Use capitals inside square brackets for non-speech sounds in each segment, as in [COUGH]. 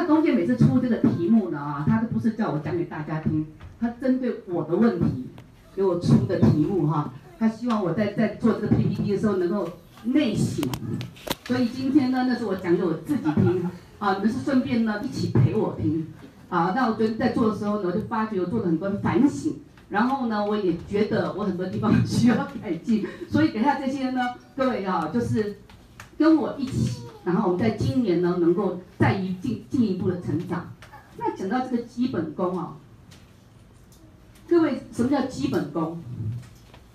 那东健每次出这个题目呢啊，他都不是叫我讲给大家听，他针对我的问题给我出的题目哈，他希望我在在做这个 PPT 的时候能够内省，所以今天呢，那是我讲给我自己听啊，你们是顺便呢一起陪我听啊。那我觉得在做的时候呢，我就发觉我做了很多反省，然后呢，我也觉得我很多地方需要改进，所以等下这些呢，各位啊，就是跟我一起。然后我们在今年呢，能够再一进进一步的成长。那讲到这个基本功啊，各位什么叫基本功？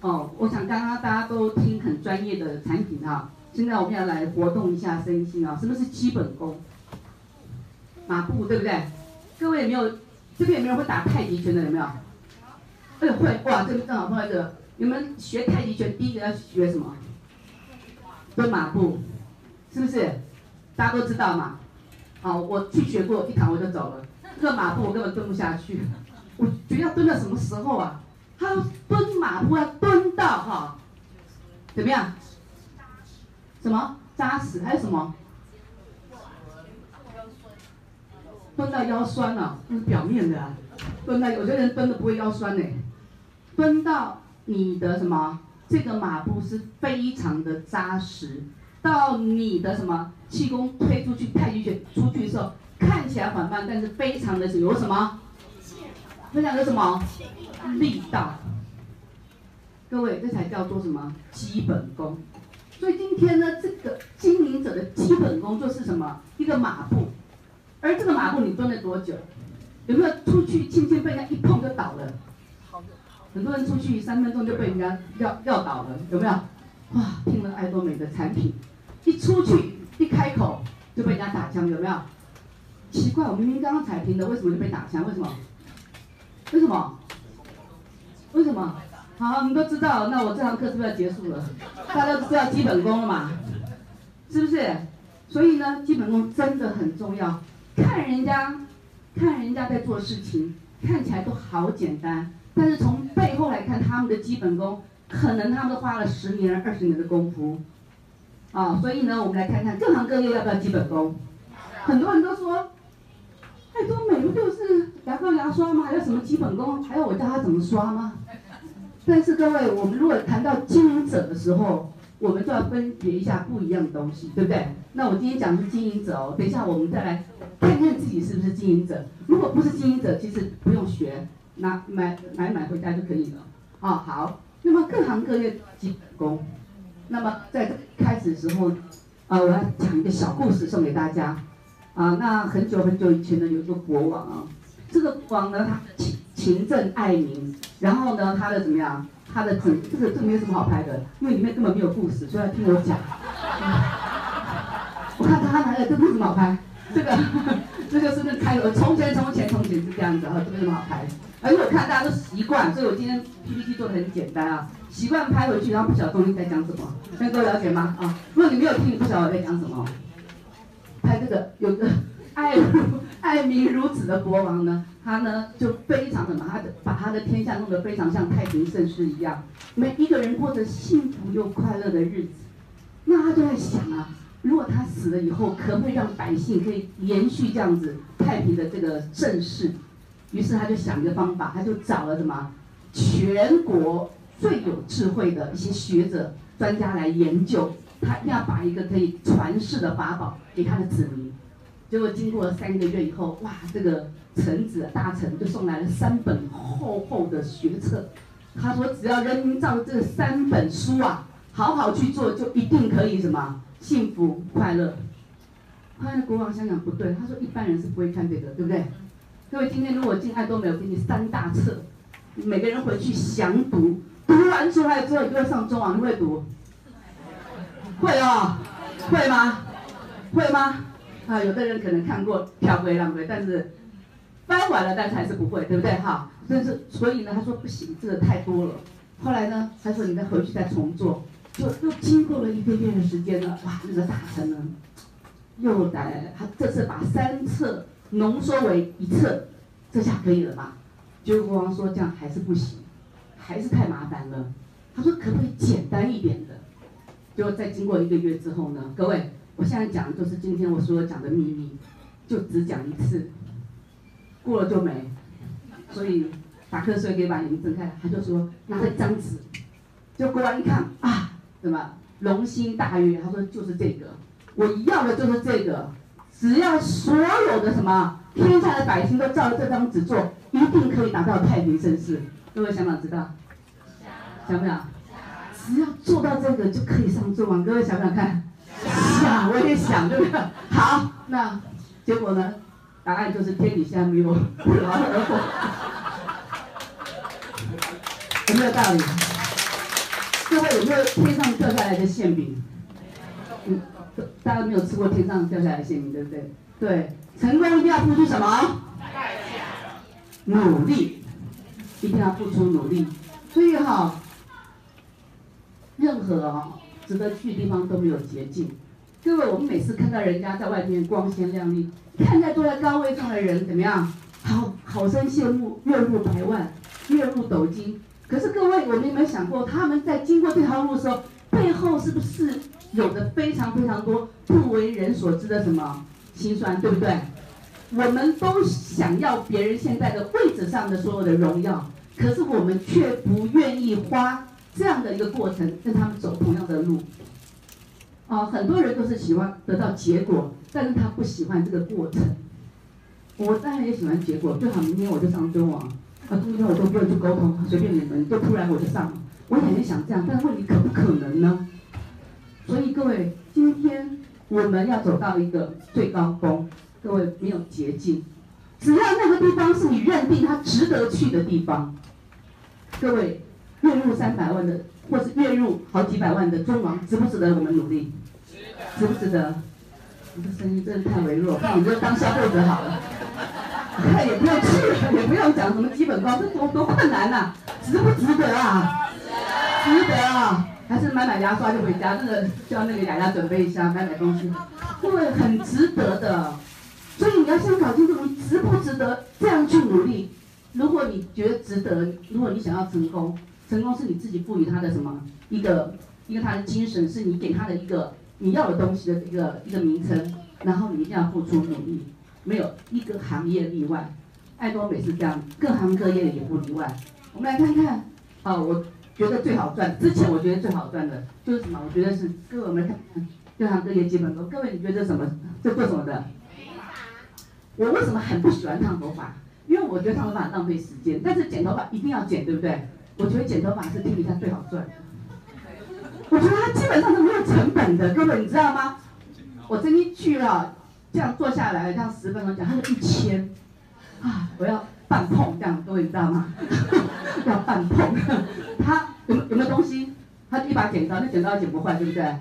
哦，我想刚刚大家都听很专业的产品啊，现在我们要来活动一下身心啊。什么是基本功？马步对不对？各位有没有？这边有没有会打太极拳的？有没有？哎会哇！这个正好碰到一个，你们学太极拳第一个要学什么？蹲马步。是不是？大家都知道嘛？好，我去学过一堂我就走了。这个马步我根本蹲不下去。我觉得要蹲到什么时候啊？他蹲马步要蹲到哈，怎么样？什么扎实？还有什么？蹲到腰酸了，啊，那是表面的，啊。蹲到有些人蹲的不会腰酸呢。蹲到你的什么？这个马步是非常的扎实。到你的什么气功推出去，太极拳出去的时候，看起来缓慢，但是非常的有什么？非常有什么？力道。各位，这才叫做什么？基本功。所以今天呢，这个经营者的基本功就是什么？一个马步。而这个马步你蹲了多久？有没有出去轻轻被人家一碰就倒了？很多人出去三分钟就被人家撂撂倒了，有没有？哇，听了爱多美的产品。一出去一开口就被人家打枪，有没有？奇怪，我明明刚刚才听的，为什么就被打枪？为什么？为什么？为什么？好，你们都知道，那我这堂课是不是要结束了？大家都知道基本功了嘛？是不是？所以呢，基本功真的很重要。看人家，看人家在做事情，看起来都好简单，但是从背后来看，他们的基本功，可能他们都花了十年、二十年的功夫。啊、所以呢，我们来看看各行各业要不要基本功。很多人都说，爱多美不就是牙膏牙刷吗？还有什么基本功？还要我教他怎么刷吗？但是各位，我们如果谈到经营者的时候，我们就要分别一下不一样的东西，对不对？那我今天讲的是经营者哦，等一下我们再来看看自己是不是经营者。如果不是经营者，其实不用学，拿买买买回家就可以了。啊、好，那么各行各业基本功。那么在开始的时候，啊，我要讲一个小故事送给大家，啊，那很久很久以前呢，有一个国王啊，这个国王呢，他勤勤政爱民，然后呢，他的怎么样？他的整这个这没有什么好拍的，因为里面根本没有故事，所以要听我讲。[LAUGHS] 我看他拿的这个什么好拍？这个这就是那开头，从前从前从前是这样子啊，这没什么好拍？而且我看大家都习惯，所以我今天 PPT 做的很简单啊。习惯拍回去，然后不晓得东西在讲什么，大家都了解吗？啊，如果你没有听，你不晓得我在讲什么。拍这个有个 [LAUGHS] 爱 [LAUGHS] 爱民如子的国王呢，他呢就非常的把他的把他的天下弄得非常像太平盛世一样，每一个人过着幸福又快乐的日子。那他就在想啊，如果他死了以后，可不可以让百姓可以延续这样子太平的这个盛世？于是他就想一个方法，他就找了什么全国。最有智慧的一些学者、专家来研究，他要把一个可以传世的法宝给他的子民。结果经过了三个月以后，哇，这个臣子大臣就送来了三本厚厚的学册。他说，只要人民照这三本书啊，好好去做，就一定可以什么幸福快乐。后来国王想想不对，他说一般人是不会看这个，对不对？各位今天如果进爱多美有给你三大册，每个人回去详读。读完出来之后，你就会上中网，你会读？会哦，会吗？会吗？啊，有的人可能看过飘归浪归，但是翻完了，但是还是不会，对不对？哈，但是所以呢，他说不行，这个太多了。后来呢，他说你再回去再重做，就又经过了一个月的时间了。哇，那个大臣呢，又来，他这次把三册浓缩为一册，这下可以了吧？结果国王说这样还是不行。还是太麻烦了，他说可不可以简单一点的？就在经过一个月之后呢，各位，我现在讲的就是今天我所有讲的秘密。就只讲一次，过了就没。所以打瞌睡可以把眼睛睁开，他就说拿了一张纸，就国王一看啊，什么龙心大悦，他说就是这个，我要的就是这个，只要所有的什么天下的百姓都照着这张纸做，一定可以达到太平盛世。各位想不想知道？想不想？只要做到这个就可以上桌嘛？各位想不想看？想，我也想，对不对？好，那结果呢？答案就是天底下没有 [LAUGHS] 不劳而获，有没有道理？各位有没有天上掉下来的馅饼？嗯，大家没有吃过天上掉下来的馅饼，对不对？对，成功一定要付出什么？代价。努力，一定要付出努力。所以哈，任何值得去的地方都没有捷径。各位，我们每次看到人家在外面光鲜亮丽。看在坐在高位上的人怎么样？好好生羡慕，月入百万，月入斗金。可是各位，我们有没有想过，他们在经过这条路的时候，背后是不是有着非常非常多不为人所知的什么心酸，对不对？我们都想要别人现在的位置上的所有的荣耀，可是我们却不愿意花这样的一个过程跟他们走同样的路。啊、很多人都是喜欢得到结果。但是他不喜欢这个过程，我当然也喜欢结果，最好明天我就上中网，啊，今天我都不用去沟通，随便你们，就突然我就上，我也很想这样，但问题可不可能呢？所以各位，今天我们要走到一个最高峰，各位没有捷径，只要那个地方是你认定它值得去的地方，各位，月入三百万的，或是月入好几百万的中王，值不值得我们努力？值不值得？你的声音真的太微弱，那你就当消费者好了。看也不用去了，也不用讲什么基本功，这多多困难呐、啊，值不值得啊？值得啊！还是买买牙刷就回家，那个叫那个雅雅准备一下，买买东西，对，很值得的。所以你要先搞清楚，你值不值得这样去努力。如果你觉得值得，如果你想要成功，成功是你自己赋予他的什么？一个一个他的精神，是你给他的一个。你要的东西的一个一个名称，然后你一定要付出努力，没有一个行业例外，爱多美是这样，各行各业也不例外。我们来看看，啊，我觉得最好赚，之前我觉得最好赚的就是什么？我觉得是各位我们看看各行各业基本功。各位你觉得什么？这做什么的？我为什么很不喜欢烫头发？因为我觉得烫头发浪费时间，但是剪头发一定要剪，对不对？我觉得剪头发是天底下最好赚。我觉得它基本上是没有成本的，各位你知道吗？我这一句了，这样坐下来，这样十分钟讲，他就一千，啊，我要半碰这样，各位你知道吗？[LAUGHS] 要半碰，[LAUGHS] 他有有没有东西？他一把剪刀，那剪刀剪不坏，对不对？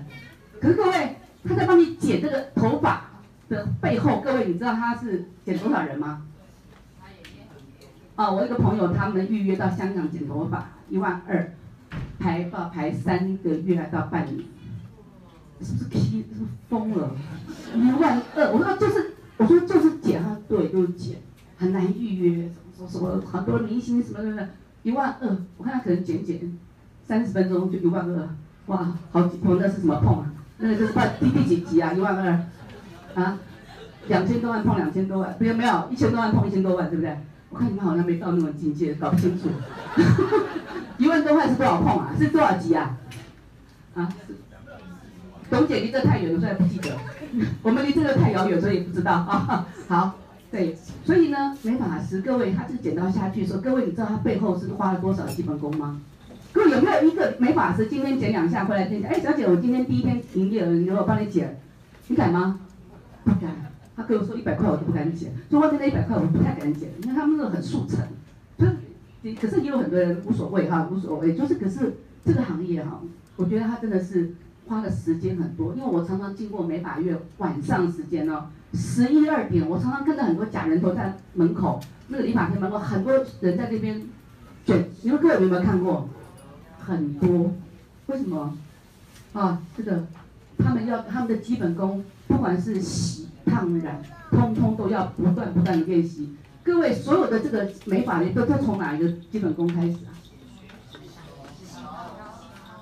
可是各位，他在帮你剪这个头发的背后，各位你知道他是剪多少人吗？啊，我一个朋友，他们预约到香港剪头发，一万二。排到排三个月还到半年，是不是 P 是疯了？一万二，我说就是，我说就是剪啊，对，就是剪，很难预约，什么什么很多明星什么什么的，一万二，我看他可能剪剪三十分钟就一万二，哇，好几碰那是什么碰啊？那个就是第第几集啊？一万二，啊，两千多万碰两千多万，没有没有，一千多万碰一千多万，对不对？我看你们好像没到那种境界，搞不清楚。[LAUGHS] 一万多块是多少碰啊？是多少集啊？啊？董姐离这太远了，所以不记得。[LAUGHS] 我们离这个太遥远，所以不知道啊。[LAUGHS] 好，对，所以呢，美发师各位，他这个剪刀下去的时候，各位你知道他背后是花了多少基本功吗？各位有没有一个美发师今天剪两下回来跟你讲，哎，小姐，我今天第一天营业了，你给我帮你剪，你敢吗？不敢。他跟我说一百块我都不敢剪，说我现在一百块我不太敢剪，因为他们那个很速成，就是。可是也有很多人无所谓哈，无所谓，就是可是这个行业哈，我觉得他真的是花的时间很多，因为我常常经过美发院晚上时间哦，十一二点，我常常看到很多假人头在门口，那个理发店门口很多人在这边卷，你们各位有没有看过？很多，为什么？啊，这个他们要他们的基本功，不管是洗、烫、染，通通都要不断不断的练习。各位，所有的这个美发的都都从哪一个基本功开始啊？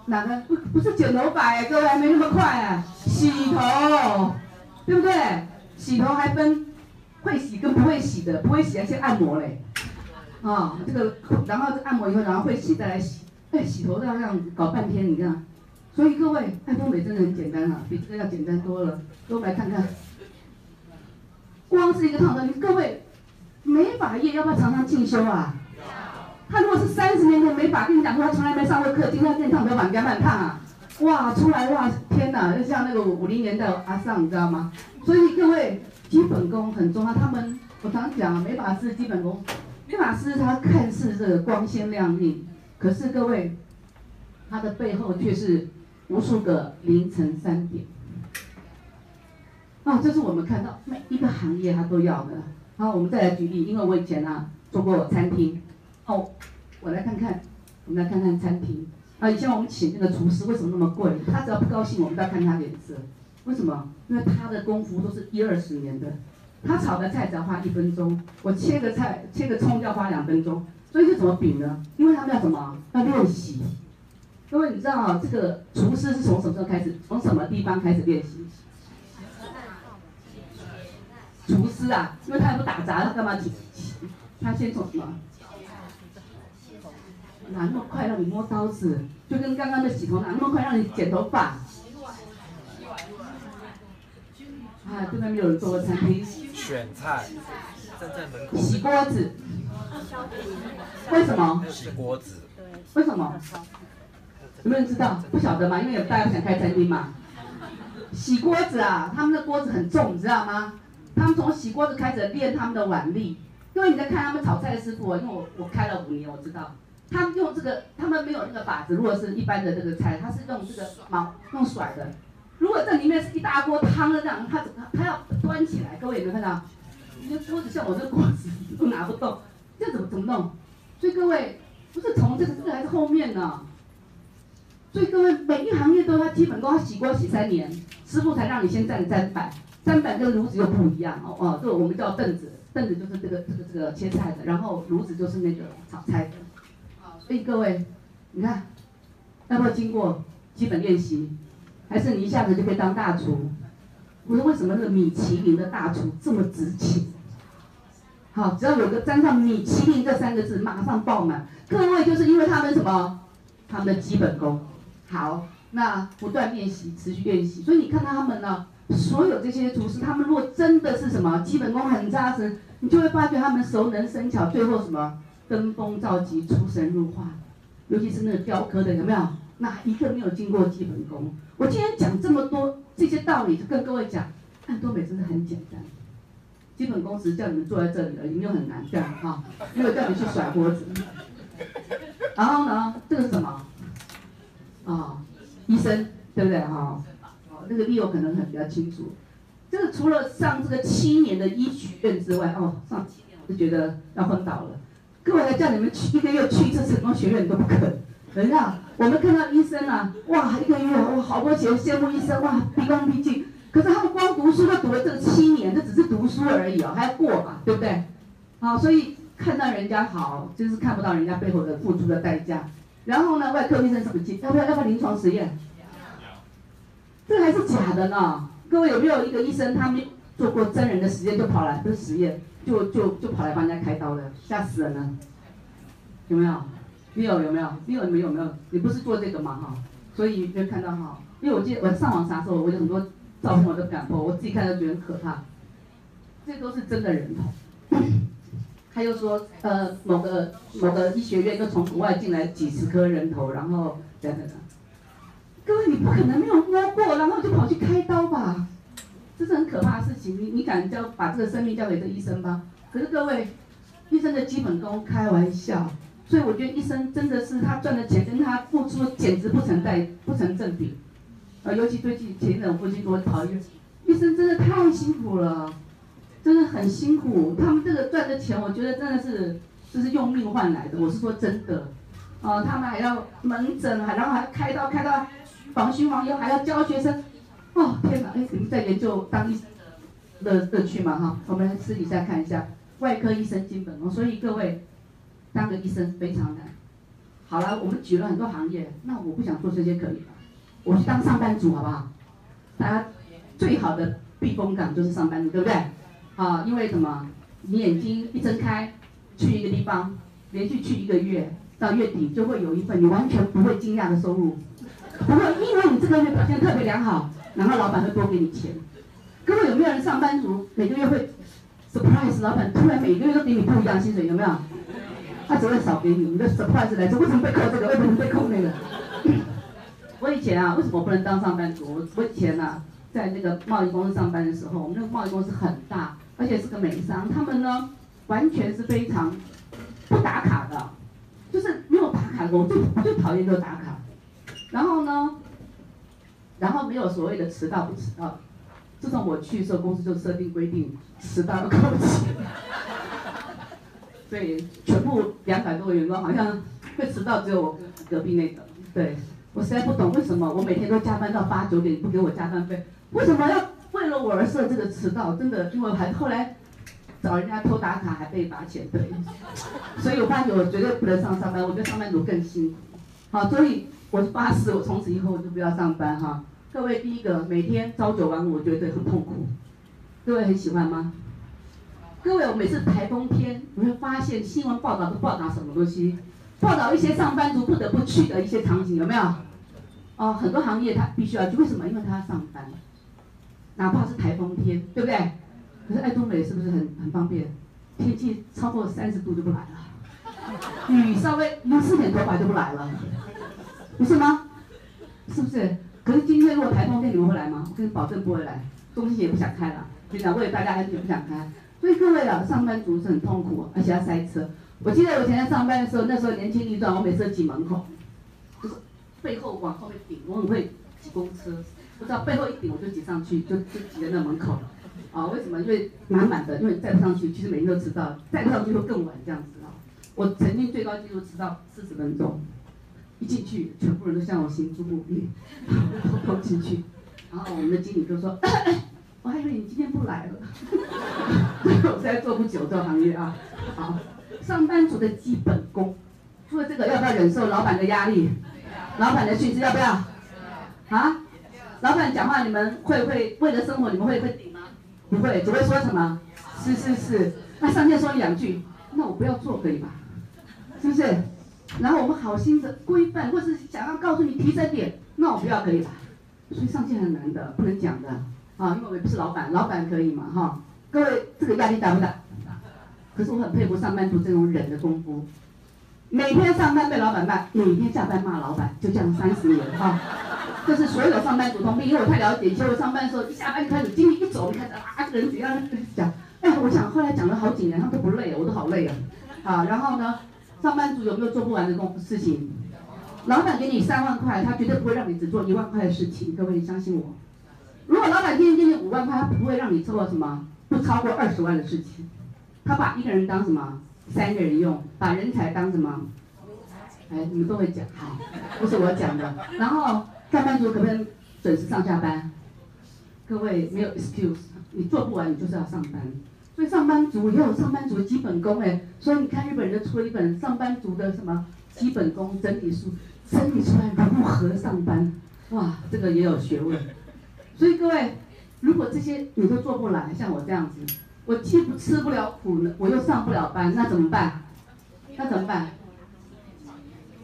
哪个不不是剪头发哎？各位还没那么快啊，洗头，对不对？洗头还分会洗跟不会洗的，不会洗还先按摩嘞，啊、哦，这个然后按摩以后，然后会洗再来洗，哎，洗头要这样搞半天，你看，所以各位爱丰美真的很简单啊，比这个要简单多了，都来看看，光是一个烫头，你各位美发业要不要常常进修啊？他如果是三十年前美发，跟你讲说他从来没上过课，今天练烫头发，你敢不敢烫啊？哇，出来哇，天哪，就像那个五零年代阿尚，你知道吗？所以各位，基本功很重要。他们我常讲，美发师基本功，美发师他看似这个光鲜亮丽，可是各位，他的背后却是无数个凌晨三点。啊，这是我们看到每一个行业他都要的。好，我们再来举例，因为我以前啊做过餐厅。哦，我来看看，我们来看看餐厅。啊，以前我们请那个厨师，为什么那么贵？他只要不高兴，我们都要看他脸色。为什么？因为他的功夫都是一二十年的。他炒个菜只要花一分钟，我切个菜、切个葱要花两分钟。所以是怎么比呢？因为他们要什么？要练习。各位，你知道这个厨师是从什么时候开始？从什么地方开始练习？厨师啊，因为他也不打杂，他干嘛？他先从什么？哪那么快让你摸刀子？就跟刚刚的洗头，哪那么快让你剪头发？啊，对面没有人做过餐厅。选菜，站在门口。洗锅子。为什么？洗锅子。为什么？有没有人知道？不晓得吗？因为有大家不想开餐厅嘛。洗锅子啊，他们的锅子很重，你知道吗？他们从洗锅子开始练他们的腕力。因为你在看他们炒菜的师傅，因为我我开了五年，我知道。他们用这个，他们没有那个把子。如果是一般的这个菜，他是用这个毛用甩的。如果这里面是一大锅汤的这样，他他要端起来，各位有没有看到？你的锅子像我这个锅子都拿不动，这怎么怎么弄？所以各位不是从这个这个还是后面呢？所以各位每一行业都要基本功，要洗锅洗三年，师傅才让你先站砧板，砧板跟炉子又不一样哦哦，这个我们叫凳子，凳子就是这个这个这个切菜的，然后炉子就是那个炒菜的。所以各位，你看，要不要经过基本练习，还是你一下子就可以当大厨？我说为什么那个米其林的大厨这么值钱？好，只要有个沾上米其林这三个字，马上爆满。各位就是因为他们什么？他们的基本功好，那不断练习，持续练习。所以你看到他们呢，所有这些厨师，他们如果真的是什么基本功很扎实，你就会发觉他们熟能生巧，最后什么？登峰造极，出神入化，尤其是那个雕刻的，有没有？哪一个没有经过基本功？我今天讲这么多这些道理，就跟各位讲，看多美真的很简单，基本功只是叫你们坐在这里而已，没有很难，对吧？哈，没有叫你去甩锅子。然后呢，这个什么？啊、医生，对不对？哈，哦，那个 Leo 可能很比较清楚。这个除了上这个七年的医学院之外，哦，上七年我就觉得要昏倒了。各位来叫你们去一个月去一次成功学院都不肯，等一下，我们看到医生啊，哇，一个月哇好多钱，羡慕医生哇，毕恭毕敬。可是他们光读书都读了这七年，这只是读书而已哦，还要过嘛，对不对？啊，所以看到人家好，就是看不到人家背后的付出的代价。然后呢，外科医生什么要不要要不要临床实验？这还是假的呢。各位有没有一个医生，他没做过真人的实验就跑来的实验？就就就跑来帮人家开刀的，吓死人了，有没有？你有有没有？你有没有没有？你不是做这个嘛哈？所以就看到哈，因为我记得我上网查的时候，我有很多照片我都不敢播我自己看都觉得很可怕。这都是真的人头。他又说，呃，某个某个医学院又从国外进来几十颗人头，然后等等等。各位，你不可能没有摸过，然后就跑去开刀吧？这是很可怕的事情，你你敢交把这个生命交给这医生吗？可是各位，医生的基本功开玩笑，所以我觉得医生真的是他赚的钱跟他付出简直不成代不成正比，啊，尤其最近前一阵我父亲给我讨厌，医生真的太辛苦了，真的很辛苦，他们这个赚的钱，我觉得真的是就是用命换来的，我是说真的，啊，他们还要门诊，还然后还要开刀开刀，防熏防疣还要教学生。哦天哪！哎，你们在研究当医生的乐趣嘛？哈，我们私底下看一下外科医生基本功。所以各位，当个医生非常难。好了，我们举了很多行业，那我不想做这些可以吧？我去当上班族好不好？大家最好的避风港就是上班族，对不对？啊，因为什么？你眼睛一睁开，去一个地方，连续去一个月，到月底就会有一份你完全不会惊讶的收入，不会因为你这个月表现特别良好，然后老板会多给你钱。各位有没有人上班族每个月会 surprise 老板突然每个月都给你不一样薪水？有没有？他只会少给你，你的 surprise 来自，为什么被扣这个？为什么被扣那个？我以前啊，为什么不能当上班族？我以前啊，在那个贸易公司上班的时候，我们那个贸易公司很大，而且是个美商，他们呢完全是非常不打卡的，就是没有打卡的，我最我最讨厌就是打卡。然后呢，然后没有所谓的迟到不迟到。自从我去的时候，公司就设定规定，迟到要扣钱。所以全部两百多个员工，好像会迟到只有我隔壁那个。对，我实在不懂为什么我每天都加班到八九点，不给我加班费，为什么要为了我而设这个迟到？真的，因为还后来找人家偷打卡还被罚钱，对。所以我发觉我绝对不能上上班，我觉得上班族更辛苦。好，所以我发誓，我从此以后我就不要上班哈。各位，第一个每天朝九晚五，我觉得很痛苦。各位很喜欢吗？各位，我每次台风天，你会发现新闻报道都报道什么东西？报道一些上班族不得不去的一些场景，有没有？哦，很多行业他必须要去，为什么？因为他要上班，哪怕是台风天，对不对？可是爱多美是不是很很方便？天气超过三十度就不来了，雨稍微淋湿点头发就不来了，不是吗？是不是？可是今天如果台风天，你们会来吗？我跟你保证不会来，中心也不想开了，现在为了大家安全不想开。所以各位啊，上班族是很痛苦，而且要塞车。我记得我以前在上班的时候，那时候年轻力壮，我每次都挤门口，就是背后往后面顶，我很会挤公车，不知道背后一顶我就挤上去，就就挤在那门口。啊，为什么？因为满满的，因为再不上去，其实每天都迟到，再不上去会更晚这样子啊。我曾经最高纪录迟到四十分钟，一进去，全部人都向我行注目礼，[LAUGHS] 偷偷进去，然后我们的经理就说。[COUGHS] 我还以为你今天不来了，[LAUGHS] 我实在做不久这行业啊。好，上班族的基本功，除了这个，要不要忍受老板的压力？老板的训斥要不要？啊？老板讲话你们会不会为了生活你们会会顶吗？不会，只会说什么？是是是。那上线说你两句，那我不要做可以吧？是不是？然后我们好心的规范，或是想要告诉你提升点，那我不要可以吧？所以上线很难的，不能讲的。啊，因为我也不是老板，老板可以嘛，哈。各位，这个压力大不大？可是我很佩服上班族这种忍的功夫，每天上班被老板骂，每天下班骂老板，就这样三十年，哈。这是所有上班族通病，因为我太了解，以前我上班的时候，一下班就开始，经理一走，就开始啊，这个人怎样讲？哎，我想后来讲了好几年，他们都不累，我都好累啊。啊，然后呢，上班族有没有做不完的工事情？老板给你三万块，他绝对不会让你只做一万块的事情，各位你相信我。如果老板今天给你五万块，他不会让你做什么不超过二十万的事情，他把一个人当什么三个人用，把人才当什么？哎，你们都会讲，好，不是我讲的。然后上班族可不可以准时上下班？各位没有 excuse，你做不完你就是要上班。所以上班族也有上班族的基本功哎，所以你看日本人就出了一本上班族的什么基本功整理书，整理出来如何上班，哇，这个也有学问。所以各位，如果这些你都做不来，像我这样子，我既不吃不了苦呢，我又上不了班，那怎么办？那怎么办？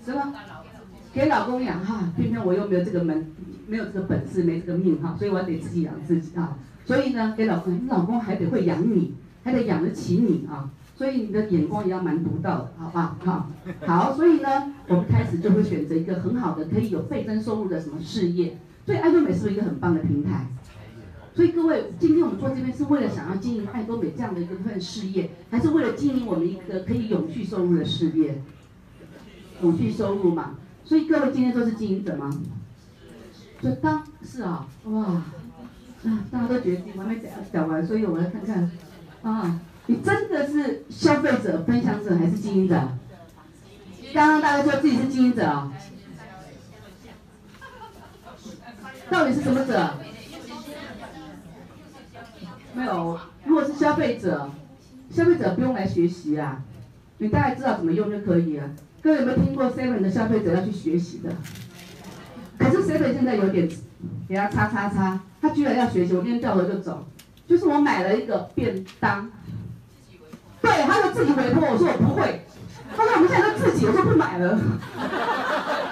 是吧？给老公养哈，偏偏我又没有这个门，没有这个本事，没这个命哈，所以我得自己养自己啊。所以呢，给老公，你老公还得会养你，还得养得起你啊。所以你的眼光也要蛮独到的，好不？好，好，好所以呢，我们开始就会选择一个很好的，可以有倍增收入的什么事业。所以爱多美是不是一个很棒的平台？所以各位，今天我们坐这边是为了想要经营爱多美这样的一个份事业，还是为了经营我们一个可以永续收入的事业？永续收入嘛。所以各位今天都是经营者吗？就当是啊，哇，啊，大家都觉得我还没讲讲完，所以我来看看，啊，你真的是消费者、分享者还是经营者？刚刚大家说自己是经营者啊。到底是什么者？没有，如果是消费者，消费者不用来学习啊，你大概知道怎么用就可以了。各位有没有听过 Seven 的消费者要去学习的？可是 Seven 现在有点给他叉叉叉，他居然要学习，我今天掉头就走。就是我买了一个便当，对，他说自己微波，我说我不会，他说我们现在都自己，我说不买了，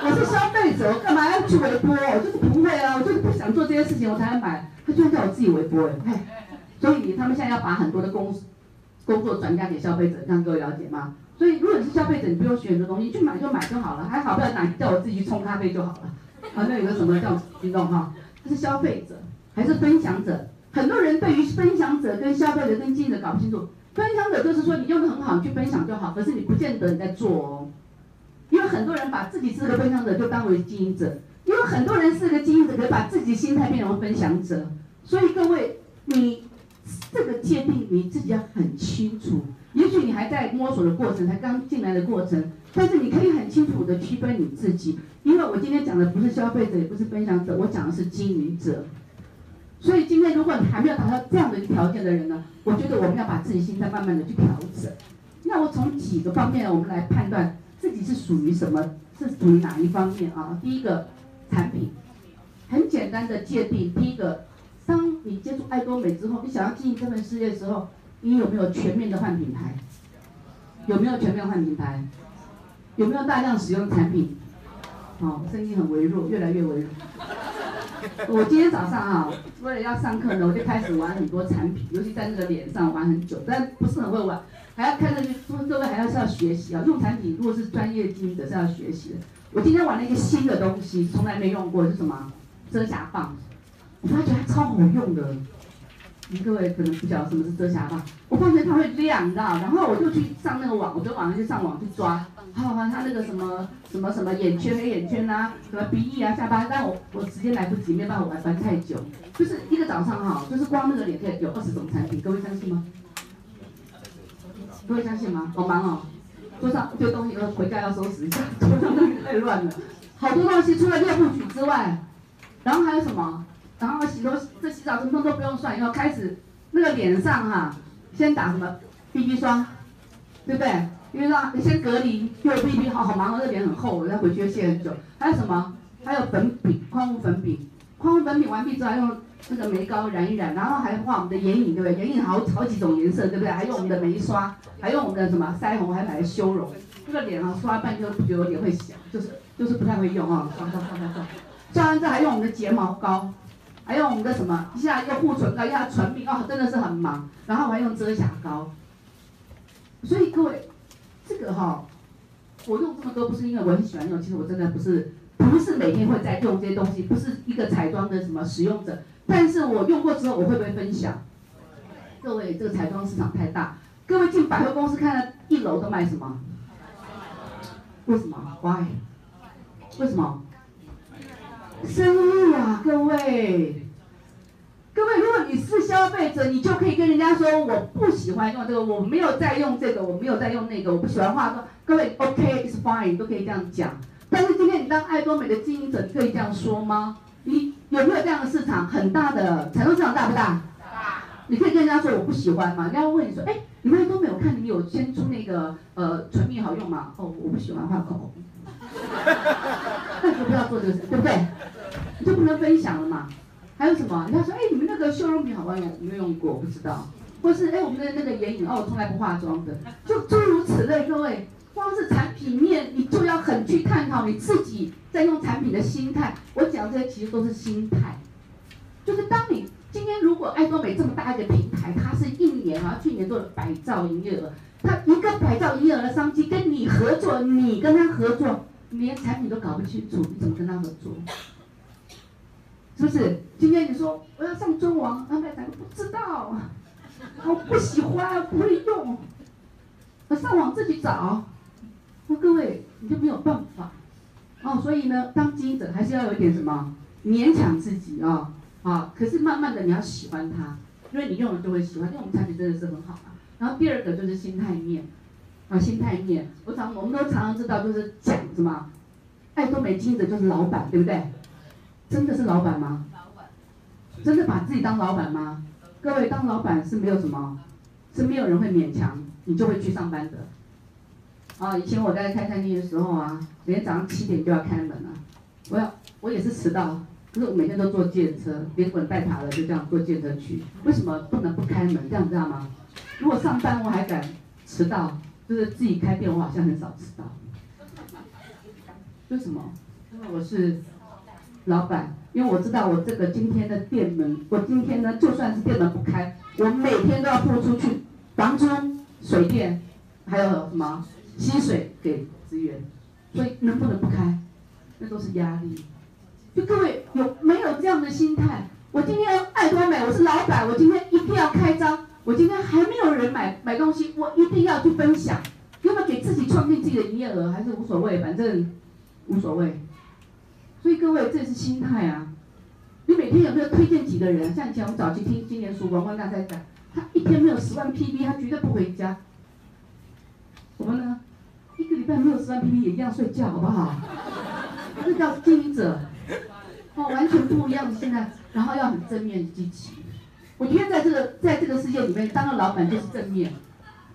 我是消费者，我干嘛要去微波？我就是不会啊，我就是不想做这些事情，我才要买。他居然叫我自己微波，哎，所以他们现在要把很多的工工作转嫁给消费者，让各位了解吗？所以如果你是消费者，你不用学很多东西，去买就买就好了，还好不要哪叫我自己去冲咖啡就好了。好，那有个什么叫运动哈？他是消费者还是分享者？很多人对于分享者跟消费者跟经营者搞不清楚。分享者就是说你用的很好，你去分享就好，可是你不见得你在做哦。因为很多人把自己是个分享者就当为经营者，因为很多人是个经营者，可以把自己心态变成分享者。所以各位，你这个界定你自己要很清楚。也许你还在摸索的过程，才刚进来的过程，但是你可以很清楚的区分你自己，因为我今天讲的不是消费者，也不是分享者，我讲的是经营者。所以今天如果你还没有达到这样的一个条件的人呢，我觉得我们要把自己心态慢慢的去调整。那我从几个方面我们来判断自己是属于什么，是属于哪一方面啊？第一个，产品，很简单的界定。第一个，当你接触爱多美之后，你想要经营这份事业的时候。你有没有全面的换品牌？有没有全面换品牌？有没有大量使用产品？哦，声音很微弱，越来越微弱。[LAUGHS] 我今天早上啊，为了要上课呢，我就开始玩很多产品，尤其在那个脸上玩很久，但不是很会玩，还要看那些，各位还要是要学习啊。用产品如果是专业经营者是要学习的。我今天玩了一个新的东西，从来没用过，是什么？遮瑕棒，我发觉它超好用的。你各位可能不晓得什么是遮瑕棒，我发现它会亮，你知道？然后我就去上那个网，我就网上就上网去抓，好好它那个什么什么什么眼圈黑眼圈啊，什么鼻翼啊下巴，但我我时间来不及，没办法玩玩太久，就是一个早上哈，就是光那个脸可以有二十种产品，各位相信吗？各位相信吗？好忙哦，桌上这个东西要回家要收拾一下，桌上东西太乱了，好多东西除了六部曲之外，然后还有什么？然后洗头，这洗澡什么都不用算，以后开始那个脸上哈，先打什么 BB 霜，对不对？因为让先隔离，又 BB，好好忙哦，这脸很厚，我要回去要卸很久。还有什么？还有粉饼，矿物粉饼，矿物粉饼完毕之后，用那个眉膏染一染，然后还画我们的眼影，对不对？眼影好好几种颜色，对不对？还用我们的眉刷，还用我们的什么腮红，还买了修容。这个脸啊，刷半天都觉得脸会小，就是就是不太会用啊，刷刷刷刷刷。刷完之后还用我们的睫毛膏。还用我们的什么？一下一个护唇膏，一下唇蜜哦，真的是很忙。然后我还用遮瑕膏。所以各位，这个哈、哦，我用这么多不是因为我很喜欢用，其实我真的不是不是每天会在用这些东西，不是一个彩妆的什么使用者。但是我用过之后，我会不会分享？各位，这个彩妆市场太大，各位进百货公司看到一楼都卖什么？为什么？Why？为什么？生意啊，各位，各位，如果你是消费者，你就可以跟人家说，我不喜欢用这个，我没有在用这个，我没有在用那个，我不喜欢化妆。各位，OK，it's fine，都可以这样讲。但是今天你当爱多美的经营者，你可以这样说吗？你有没有这样的市场？很大的彩妆市场大不大？大。你可以跟人家说我不喜欢吗？人家会问你说，哎，你们都没有，看你们有先出那个呃唇蜜好用吗？哦，我不喜欢画口红。那你就不要做这个事，对不对？你就不能分享了嘛？还有什么？人家说，哎，你们那个修容品好不好用？有没有用过？我不知道。或是，哎，我们的那个眼影，哦，我从来不化妆的。就诸如此类，各位，光是产品面，你就要很去探讨你自己在用产品的心态。我讲这些其实都是心态。就是当你今天如果爱多美这么大一个平台，它是一年啊，去年做了百兆营业额，它一个百兆营业额的商机跟你合作，你跟他合作。你连产品都搞不清楚，你怎么跟他合作？是不是？今天你说我要上尊王，他们两个不知道，我不喜欢，不会用，我上网自己找。那各位你就没有办法哦。所以呢，当经营者还是要有点什么，勉强自己啊啊、哦。可是慢慢的你要喜欢它，因为你用了就会喜欢，因为我们产品真的是很好嘛。然后第二个就是心态面。啊，心态面，我常我们都常常知道，就是讲什么，爱多美经营者就是老板，对不对？真的是老板吗？老板，真的把自己当老板吗？各位，当老板是没有什么，是没有人会勉强你就会去上班的。啊，以前我在开餐厅的时候啊，每天早上七点就要开门了，我要我也是迟到，就是我每天都坐电车，连滚带爬的就这样坐电车去。为什么不能不开门？这样知道吗？如果上班我还敢迟到，就是自己开店，我好像很少迟到。为什么？因为我是老板，因为我知道我这个今天的店门，我今天呢就算是店门不开，我每天都要付出去房租、水电，还有什么薪水给职员，所以能不能不开，那都是压力。就各位有没有这样的心态？我今天爱多美，我是老板，我今天一定要开张。我今天还没有人买买东西，我一定要去分享。要不要给自己创建自己的营业额，还是无所谓，反正无所谓。所以各位，这是心态啊。你每天有没有推荐几个人？像以前我们早期听今年曙光光大在讲，他一天没有十万 PV，他绝对不回家。我们呢，一个礼拜没有十万 PV 也一样睡觉，好不好？这叫经营者。哦，完全不一样的现在，然后要很正面积极。我觉得在这个在这个世界里面，当个老板就是正面。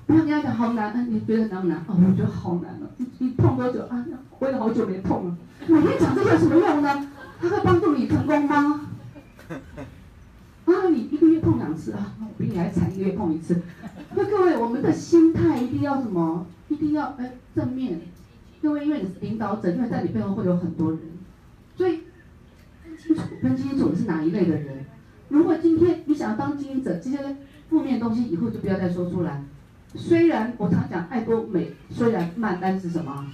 不要跟他讲好难，你觉得难不难？哦，我觉得好难了，啊。你你碰多久啊？我也好久没碰了。每天讲这个有什么用呢？它会帮助你成功吗？啊，你一个月碰两次啊，我比你还惨，一个月碰一次。那各位，我们的心态一定要什么？一定要哎正面。各位，因为你是领导者，因为在你背后会有很多人，清楚，分清楚是哪一类的人。如果今天你想要当经营者，这些负面东西以后就不要再说出来。虽然我常讲爱多美，虽然慢，但是什么？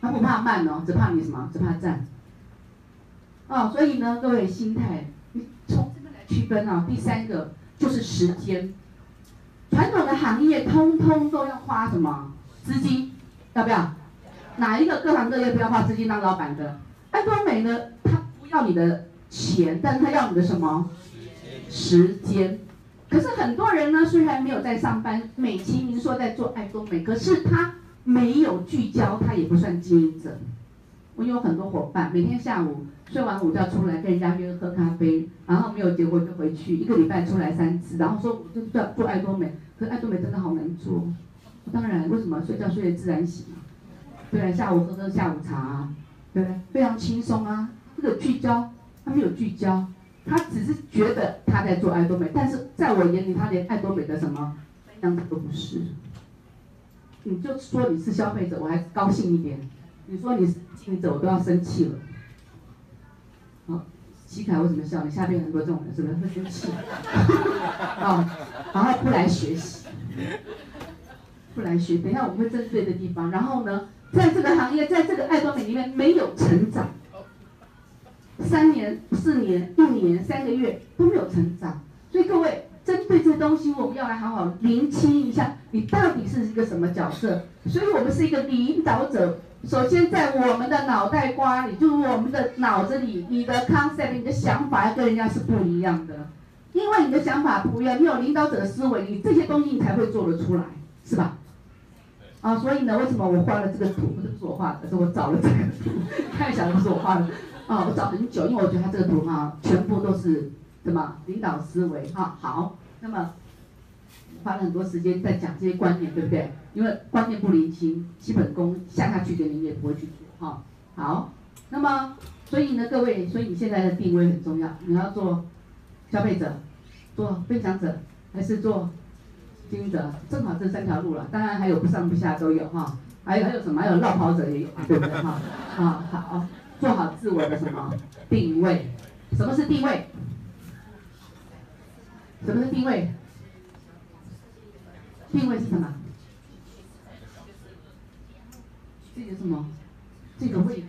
他不怕慢哦，只怕你什么？只怕站。哦，所以呢，各位心态，你从这边来区分啊。第三个就是时间。传统的行业通通都要花什么？资金，要不要？哪一个各行各业不要花资金当老板的？爱多美呢？他。要你的钱，但他要你的什么？时间。可是很多人呢，虽然没有在上班，美其名说在做爱多美，可是他没有聚焦，他也不算经营者。我有很多伙伴，每天下午睡完午觉出来跟人家约喝咖啡，然后没有结果就回去，一个礼拜出来三次，然后说我就做做爱多美，可是爱多美真的好难做。当然，为什么睡觉睡得自然醒？对啊，下午喝喝下午茶啊，对不对？非常轻松啊。这个聚焦，他没有聚焦，他只是觉得他在做爱多美，但是在我眼里，他连爱多美的什么样子都不是。你就说你是消费者，我还高兴一点；你说你是经营者，我都要生气了。好，齐凯为什么笑？你下边很多这种人，是不是会生气？[LAUGHS] 哦，然后不来学习，不来学。等一下我们会针对的地方。然后呢，在这个行业，在这个爱多美里面没有成长。三年、四年、一年、三个月都没有成长，所以各位针对这东西，我们要来好好厘清一下，你到底是一个什么角色？所以我们是一个领导者。首先在我们的脑袋瓜里，就是我们的脑子里，你的 concept、你的想法跟人家是不一样的，因为你的想法不一样，你有领导者的思维，你这些东西你才会做得出来，是吧？啊，所以呢，为什么我画了这个图？不是我画的，是我找了这个图，[LAUGHS] 看一下不是我画的。哦，我找很久，因为我觉得他这个图哈，全部都是什么领导思维哈。好，那么花了很多时间在讲这些观念，对不对？因为观念不厘清，基本功下下去的你也不会去做哈。好，那么所以呢，各位，所以你现在的定位很重要，你要做消费者，做分享者，还是做经营者？正好这三条路了，当然还有不上不下都有哈，还有还有什么？还有落跑者也有，对不对哈？啊，好。做好自我的什么定位？什么是定位？什么是定位？定位是什么？这个什么？这个位置，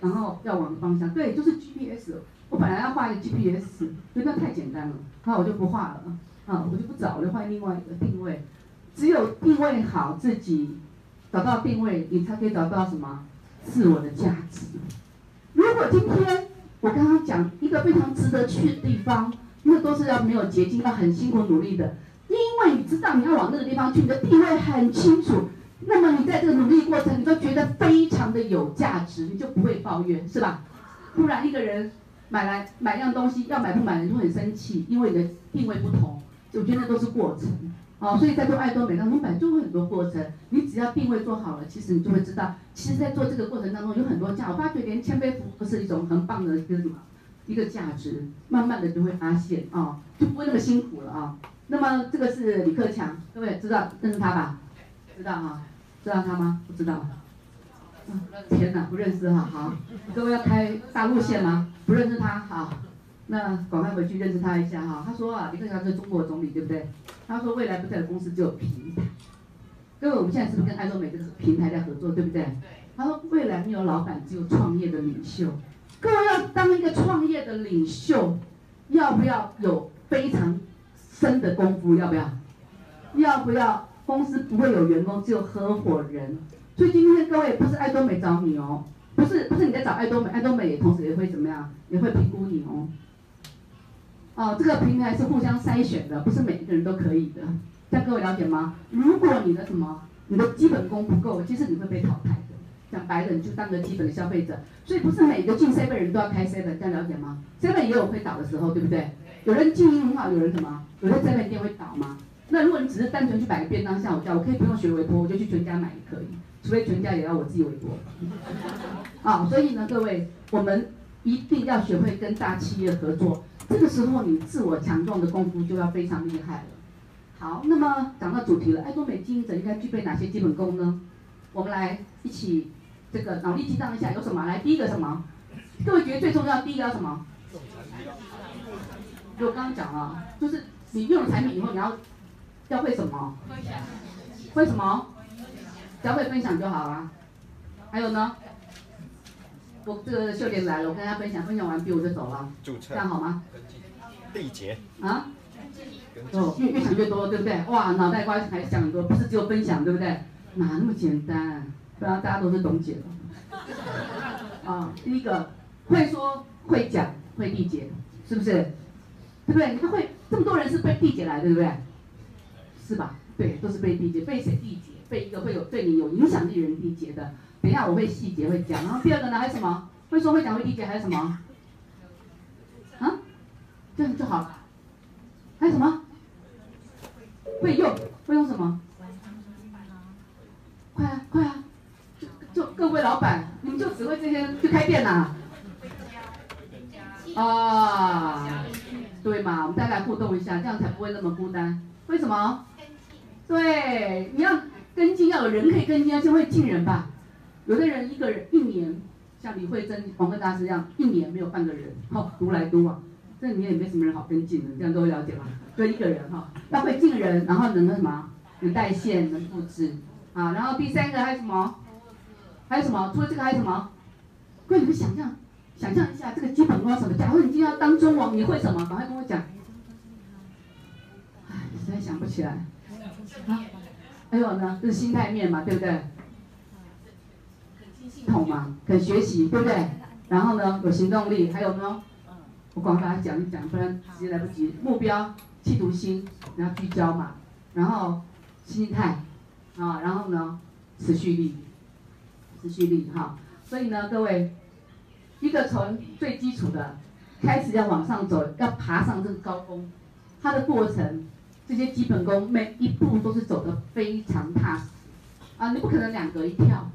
然后要往方向。对，就是 GPS。我本来要画一个 GPS，因为那太简单了，那我就不画了。啊，我就不找我就，画另外一个定位。只有定位好自己，找到定位，你才可以找到什么？自我的价值。如果今天我刚刚讲一个非常值得去的地方，那都是要没有捷径，要很辛苦努力的。因为你知道你要往那个地方去，你的地位很清楚，那么你在这个努力过程，你都觉得非常的有价值，你就不会抱怨，是吧？不然一个人买来买一样东西要买不买，你就很生气，因为你的定位不同。我觉得那都是过程。哦，所以在做爱多美当中，本来就会很多过程，你只要定位做好了，其实你就会知道，其实，在做这个过程当中有很多价。我发觉连谦卑服务是一种很棒的一个什么一个价值，慢慢的就会发现啊、哦，就不会那么辛苦了啊、那么这个是李克强，各位知道认识他吧？知道哈、知道他吗？不知道。天哪，不认识哈？好，各位要开大路线吗？不认识他，好。那赶快回去认识他一下哈。他说啊，李克强是中国总理，对不对？他说未来不在的公司只有平台。各位，我们现在是不是跟爱多美这个平台在合作，对不对？他说未来没有老板，只有创业的领袖。各位要当一个创业的领袖，要不要有非常深的功夫？要不要？要不要？公司不会有员工，只有合伙人。所以今天各位不是爱多美找你哦，不是不是你在找爱多美，爱多美也同时也会怎么样，也会评估你哦。哦，这个平台是互相筛选的，不是每一个人都可以的，这样各位了解吗？如果你的什么，你的基本功不够，其实你会被淘汰的。讲白了，你就当个基本的消费者。所以不是每个进 seven 人都要开 seven，这样了解吗？seven 也有会倒的时候，对不对？有人经营很好，有人什么？有人 seven 店会倒吗？那如果你只是单纯去买个便当下午茶，我可以不用学微波，我就去全家买也可以，除非全家也要我自己微波。[LAUGHS] 啊，所以呢，各位，我们一定要学会跟大企业合作。这个时候，你自我强壮的功夫就要非常厉害了。好，那么讲到主题了，爱多美经营者应该具备哪些基本功呢？我们来一起这个脑力激荡一下，有什么？来，第一个什么？各位觉得最重要，第一个要什么？就我刚刚讲了，就是你用了产品以后，你要要会什么？会什么？只要会分享就好了。还有呢？我这个秀莲来了，我跟大家分享，分享完毕我就走了，这样好吗？缔结啊？哦，越越想越多，对不对？哇，脑袋瓜还想很多，不是只有分享，对不对？哪那么简单？不然大家都是董姐了。啊，第一个会说会讲会缔结，是不是？对不对？他会这么多人是被缔结来的，对不对？是吧？对，都是被缔结，被谁缔结？被一个会有对你有影响力的人缔结的。等一下，我会细节会讲。然后第二个呢，还有什么？会说会讲会理解，还有什么？啊？这样就好了。还有什么？会用会用什么？快啊快啊！就就各位老板，你们就只会这些去开店呐？啊，对嘛？我们大家来互动一下，这样才不会那么孤单。为什么？对，你要跟进，要有人可以跟进，要先会进人吧。有的人一个人一年，像李慧珍、黄根大师这样，一年没有半个人，好、哦、独来独往，这里面也没什么人好跟进的，这样都会了解吧？就一个人哈、哦，要会进人，然后能那什么，能带线，能复制，啊，然后第三个还有什么？还有什么？除了这个还有什么？各位你们想象，想象一下这个基本功什么？假如你今天要当中王，你会什么？赶快跟我讲。唉，实在想不起来。啊，还有呢，就是心态面嘛，对不对？系统嘛，肯学习，对不对？然后呢，有行动力，还有呢，我赶快把它讲一讲，不然时间来不及。目标、企图心，然后聚焦嘛，然后心态，啊，然后呢，持续力，持续力哈。所以呢，各位，一个从最基础的开始要往上走，要爬上这个高峰，它的过程，这些基本功每一步都是走得非常踏实，啊，你不可能两个一跳。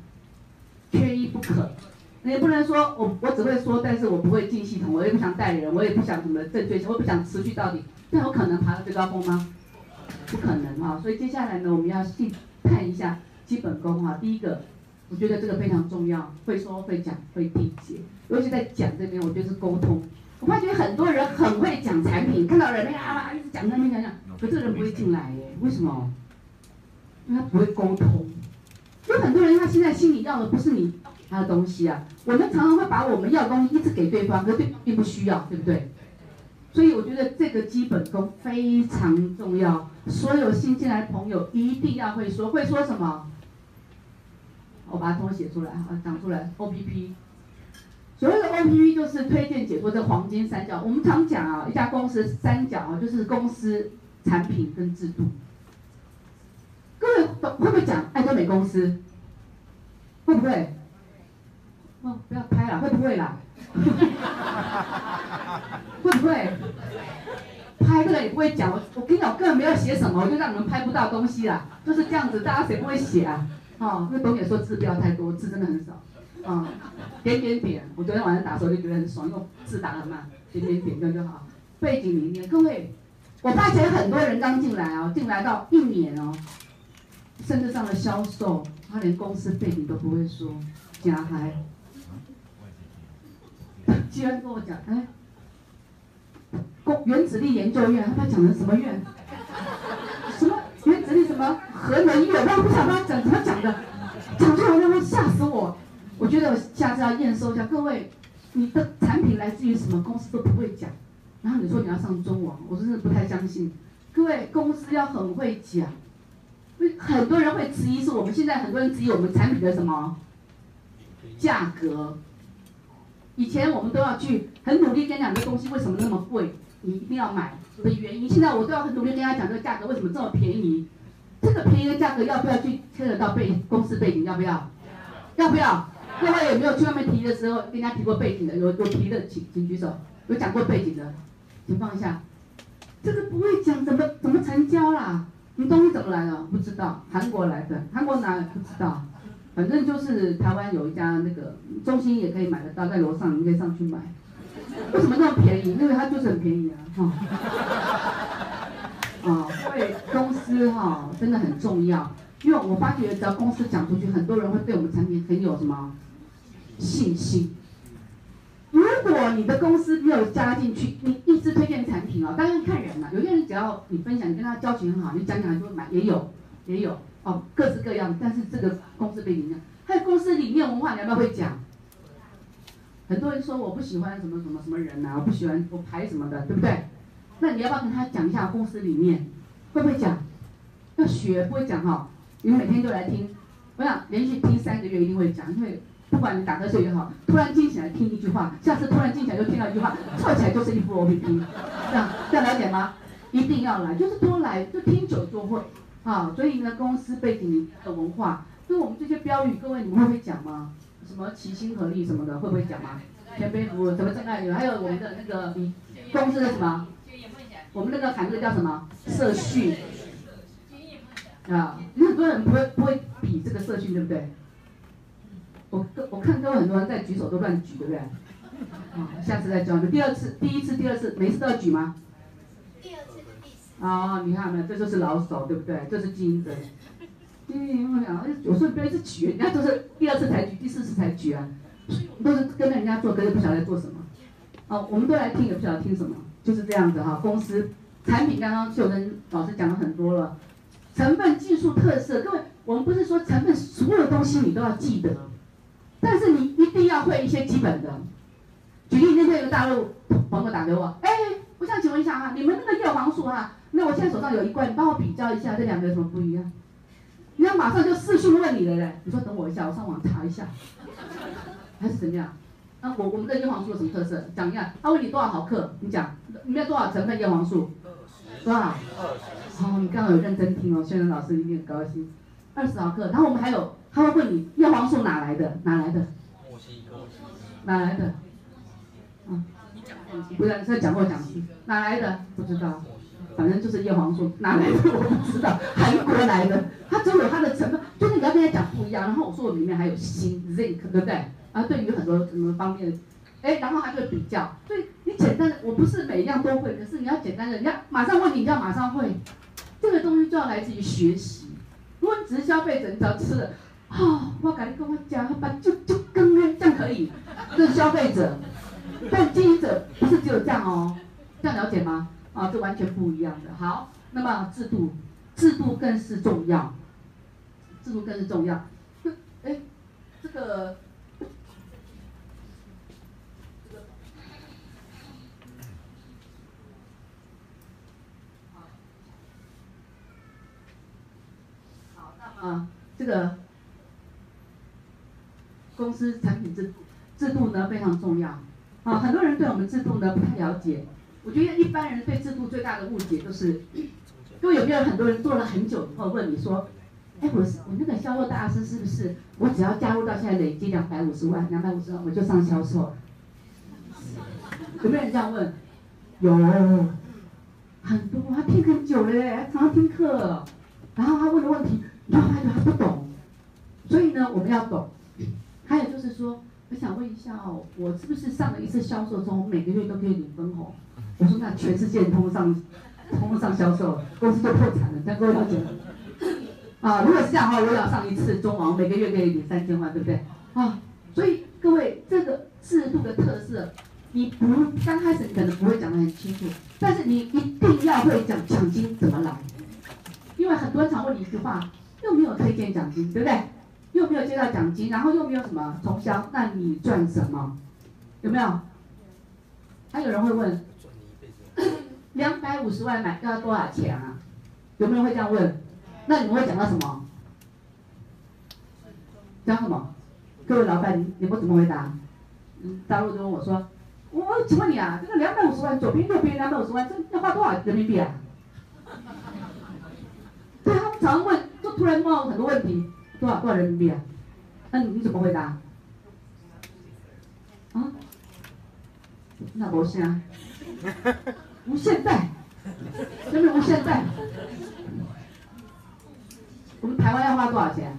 缺一不可，你也不能说我我只会说，但是我不会进系统，我也不想带人，我也不想什么正确性，我也不想持续到底，这有可能爬到最高峰吗？不可能啊！所以接下来呢，我们要细看一下基本功哈。第一个，我觉得这个非常重要，会说会讲会缔结，尤其在讲这边，我觉得是沟通。我发觉很多人很会讲产品，看到人啊一直讲那边讲讲，可这人不会进来耶？为什么？因为他不会沟通。有很多人，他现在心里要的不是你他的东西啊。我们常常会把我们要的东西一直给对方，可是对方并不需要，对不对？所以我觉得这个基本功非常重要。所有新进来的朋友一定要会说，会说什么？我把它通写出来，啊，讲出来。O P P，所谓的 O P P 就是推荐、解说这黄金三角。我们常讲啊，一家公司三角啊，就是公司、产品跟制度。会会不会讲爱多美公司？会不会？哦，不要拍了，会不会啦？[LAUGHS] 会不会？拍，这个也不会讲。我我跟你讲，我根本没有写什么，我就让你们拍不到东西啦，就是这样子。大家谁不会写啊？哦，那董姐说字不要太多，字真的很少。啊、哦，点点点。我昨天晚上打的时候就觉得很爽，因为字打很慢，点点点这样就好。背景里面，各位，我发现很多人刚进来、哦，进来到一年哦，甚至上了销售，他连公司背景都不会说，假还。居然跟我讲，哎。公原子力研究院，他讲的什么院？什么原子力什么核能院？我不晓得他讲怎么讲的，讲出来让他吓死我。我觉得我下次要验收一下，各位，你的产品来自于什么公司都不会讲，然后你说你要上中网，我真的不太相信。各位，公司要很会讲，很多人会质疑，是我们现在很多人质疑我们产品的什么价格。以前我们都要去很努力跟讲这东西为什么那么贵。你一定要买的原因，现在我都要很努力跟大家讲这个价格为什么这么便宜，这个便宜的价格要不要去牵扯到背公司背景？要不要？要不要？各位有没有去外面提的时候跟人家提过背景的？有有提的请请举手，有讲过背景的，请放下。这个不会讲怎么怎么成交啦？你东西怎么来的？不知道，韩国来的，韩国哪不知道？反正就是台湾有一家那个中心也可以买得到，在楼上，你可以上去买。为什么那么便宜？因为它就是很便宜啊，哈、哦，啊、哦，所以公司哈、真的很重要。因为我发觉只要公司讲出去，很多人会对我们产品很有什么信心。如果你的公司没有加进去，你一直推荐产品哦，当然看人了。有些人只要你分享，你跟他交情很好，你讲讲就会买，也有，也有哦，各式各样。但是这个公司背景呢，还有公司里面文化，你要不要会讲？很多人说我不喜欢什么什么什么人呐、啊，我不喜欢我排什么的，对不对？那你要不要跟他讲一下公司里面会不会讲？要学不会讲哈，你们每天都来听，我想连续听三个月一定会讲，因为不管你打瞌睡也好，突然惊起来听一句话，下次突然惊起来又听到一句话，凑起来就是一副 O P P，这样这样了解吗？一定要来，就是多来，就听久就会啊。所以呢，公司背景的文化，就我们这些标语，各位你们会不会讲吗？什么齐心合力什么的，会不会讲吗？谦卑服务，什么真爱女，还有我们的那个公司的什么？我们那个喊这个叫什么？社训。啊，有很多人不会不会比这个社训，对不对？我我看都有很多人在举手都乱举，对不对？啊，下次再教你。第二次，第一次，第二次，每次都要举吗？第二次是第四。啊，你看没有？这就是老手，对不对？这是经营者。嗯，我讲，有时候不要一直举，人家都是第二次才举，第四次才举啊，都是跟着人家做，可是不晓得在做什么。哦，我们都来听，也不晓得听什么，就是这样子哈。公司产品刚刚秀珍老师讲了很多了，成分、技术、特色，各位，我们不是说成分所有东西你都要记得，但是你一定要会一些基本的。举例，那天有个大陆朋友打给我，哎，我想请问一下哈，你们那个叶黄素哈，那我现在手上有一罐，你帮我比较一下这两个有什么不一样？人家马上就视讯问你了嘞！你说等我一下，我上网查一下，还是怎么样？那、啊、我我们的叶黄素有什么特色？讲一下。他问你多少毫克？你讲里面多少成分叶黄素？多少？哦，你刚好有认真听哦，轩然老师一定很高兴。二十毫克。然后我们还有，他会问你叶黄素哪来的？哪来的？哪来的？嗯，不是，是讲过讲哪来的？不知道。反正就是叶黄素，哪来的 [LAUGHS] 我不知道，韩国来的，它总有它的成分，就是你要跟他讲不一样。然后我说我里面还有锌 zinc，对不对？啊，对于很多什么方面的，哎，然后还会比较。所以你简单的，我不是每一样都会，可是你要简单的，你要马上问你，你要马上会。这个东西就要来自于学习。如果你只是消费者，你只要吃了，啊、我赶紧跟我讲，把就就更哎，这样可以。这是消费者，但经营者不是只有这样哦，这样了解吗？啊，这完全不一样的。好，那么制度，制度更是重要，制度更是重要。哎，这个，这个，好，啊，这个公司产品制，制度呢非常重要。啊，很多人对我们制度呢不太了解。我觉得一般人对制度最大的误解就是，因为有没有很多人做了很久以后问你说，哎，我是我那个销售大师是不是？我只要加入到现在累积两百五十万，两百五十万我就上销售。有没有人这样问？有，很多，他听很久了嘞，常常听课，然后他问的问题，你就发觉他不懂，所以呢，我们要懂。还有就是说，我想问一下哦，我是不是上了一次销售之后，每个月都可以领分红？我说那全世界通上，通上销售，公司都破产了，这样各位了解吗？啊，如果是这样的话，我要上一次中王，每个月可以领三千万，对不对？啊，所以各位这个制度的特色。你不刚开始你可能不会讲得很清楚，但是你一定要会讲奖金怎么来，因为很多人常问你一句话，又没有推荐奖金，对不对？又没有接到奖金，然后又没有什么从销，那你赚什么？有没有？还有人会问，[COUGHS] 两百五十万买要多少钱啊？有没有人会这样问？那你们会讲到什么？讲什么？各位老板，你你们怎么回答？嗯，大陆就问我说。我请问你啊，这个两百五十万，左边右边两百五十万，这要花多少人民币啊？对，[LAUGHS] 他们常问，突然冒很多问题，多少多少人民币啊？那你你怎么回答？啊？那不是啊？无限贷，有没有无限贷？我们台湾要花多少钱？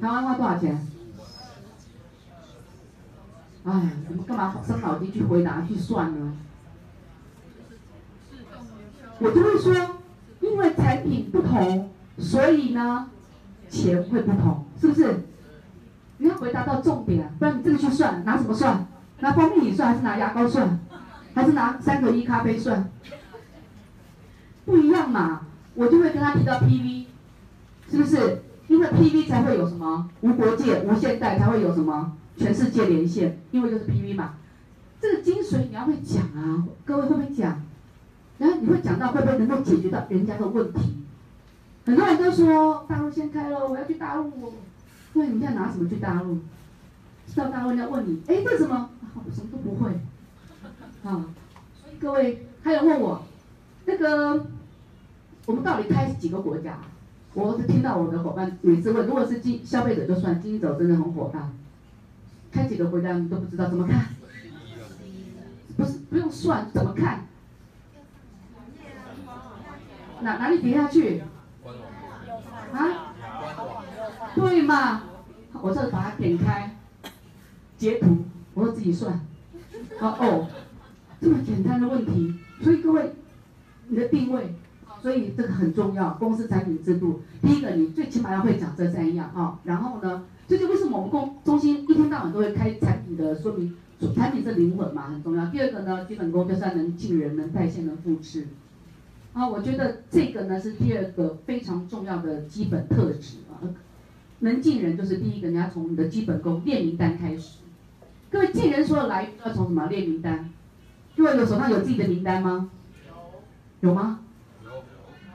台湾花多少钱？哎，你们干嘛伤脑筋去回答去算呢？我就会说，因为产品不同，所以呢，钱会不同，是不是？你要回答到重点，不然你这个去算，拿什么算？拿蜂蜜算还是拿牙膏算？还是拿三合一咖啡算？不一样嘛，我就会跟他提到 PV，是不是？因为 PV 才会有什么无国界、无限代，才会有什么？全世界连线，因为就是 PV 嘛，这个精髓你要会讲啊，各位会不会讲？然后你会讲到会不会能够解决到人家的问题？很多人都说大陆先开了，我要去大陆。对，你现在拿什么去大陆？到大陆人家问你，哎，这什么？我什么都不会。啊，所以各位还有问我，那个我们到底开几个国家？我是听到我的伙伴每次问，如果是经消费者就算，经营者真的很火大。开几个国家你都不知道怎么看？不是不用算怎么看？哪哪里跌下去？啊？对嘛？我这把它点开，截图，我说自己算。哦哦，这么简单的问题，所以各位，你的定位，所以这个很重要。公司产品制度，第一个你最起码要会讲这三样啊，然后呢？这就为什么我们公中心一天到晚都会开产品的说明，产品是灵魂嘛，很重要。第二个呢，基本功就是能进人、能带线、能复制。啊，我觉得这个呢是第二个非常重要的基本特质啊。能进人就是第一个，你要从你的基本功列名单开始。各位进人所有来源要从什么列名单？各位有手上有自己的名单吗？有。有吗？有。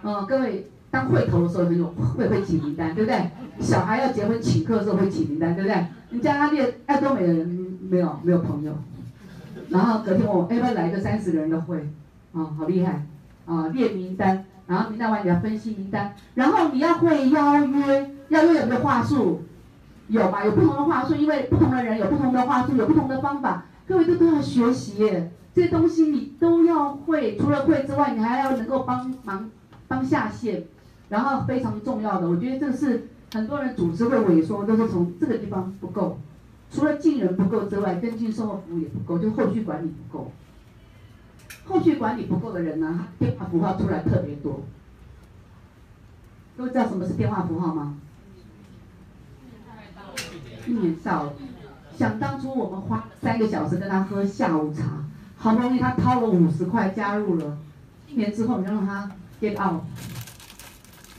嗯，各位。当会头的时候很有会会起名单，对不对？小孩要结婚请客的时候会起名单，对不对？你叫他列爱多美的人没有没有朋友，然后隔天我要不要来个三十个人的会？啊，好厉害啊！列名单，然后名单完你要分析名单，然后你要会邀约，邀约有没有话术？有吧？有不同的话术，因为不同的人有不同的话术，有不同的方法，各位都都要学习耶，这东西你都要会。除了会之外，你还要能够帮忙帮下线。然后非常重要的，我觉得这是很多人组织会萎缩，都是从这个地方不够，除了进人不够之外，跟进售后服务也不够，就后续管理不够。后续管理不够的人呢，电话符号出来特别多。各位知道什么是电话符号吗？一年到，想当初我们花三个小时跟他喝下午茶，好不容易他掏了五十块加入了，一年之后你让他 get out。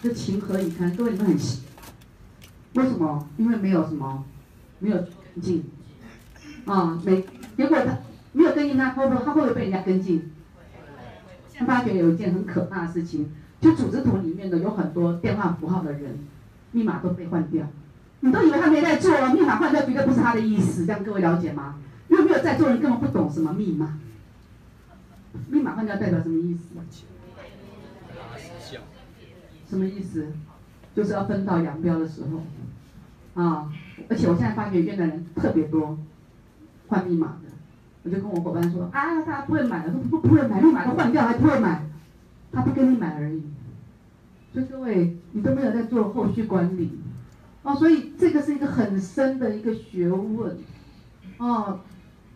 这情何以堪？各位你们很，为什么？因为没有什么，没有跟进，啊，没结果他没有跟进，他会不会他会不会被人家跟进？现在发觉有一件很可怕的事情，就组织图里面的有很多电话符号的人，密码都被换掉，你都以为他没在做了，密码换掉绝对不是他的意思，这样各位了解吗？因为没有在做人根本不懂什么密码，密码换掉代表什么意思？什么意思？就是要分道扬镳的时候，啊！而且我现在发觉越南人特别多换密码的，我就跟我伙伴说啊，他不会买了，说不不会买，立马都换掉，还不会买，他不跟你买而已。所以各位，你都没有在做后续管理，哦，所以这个是一个很深的一个学问，哦，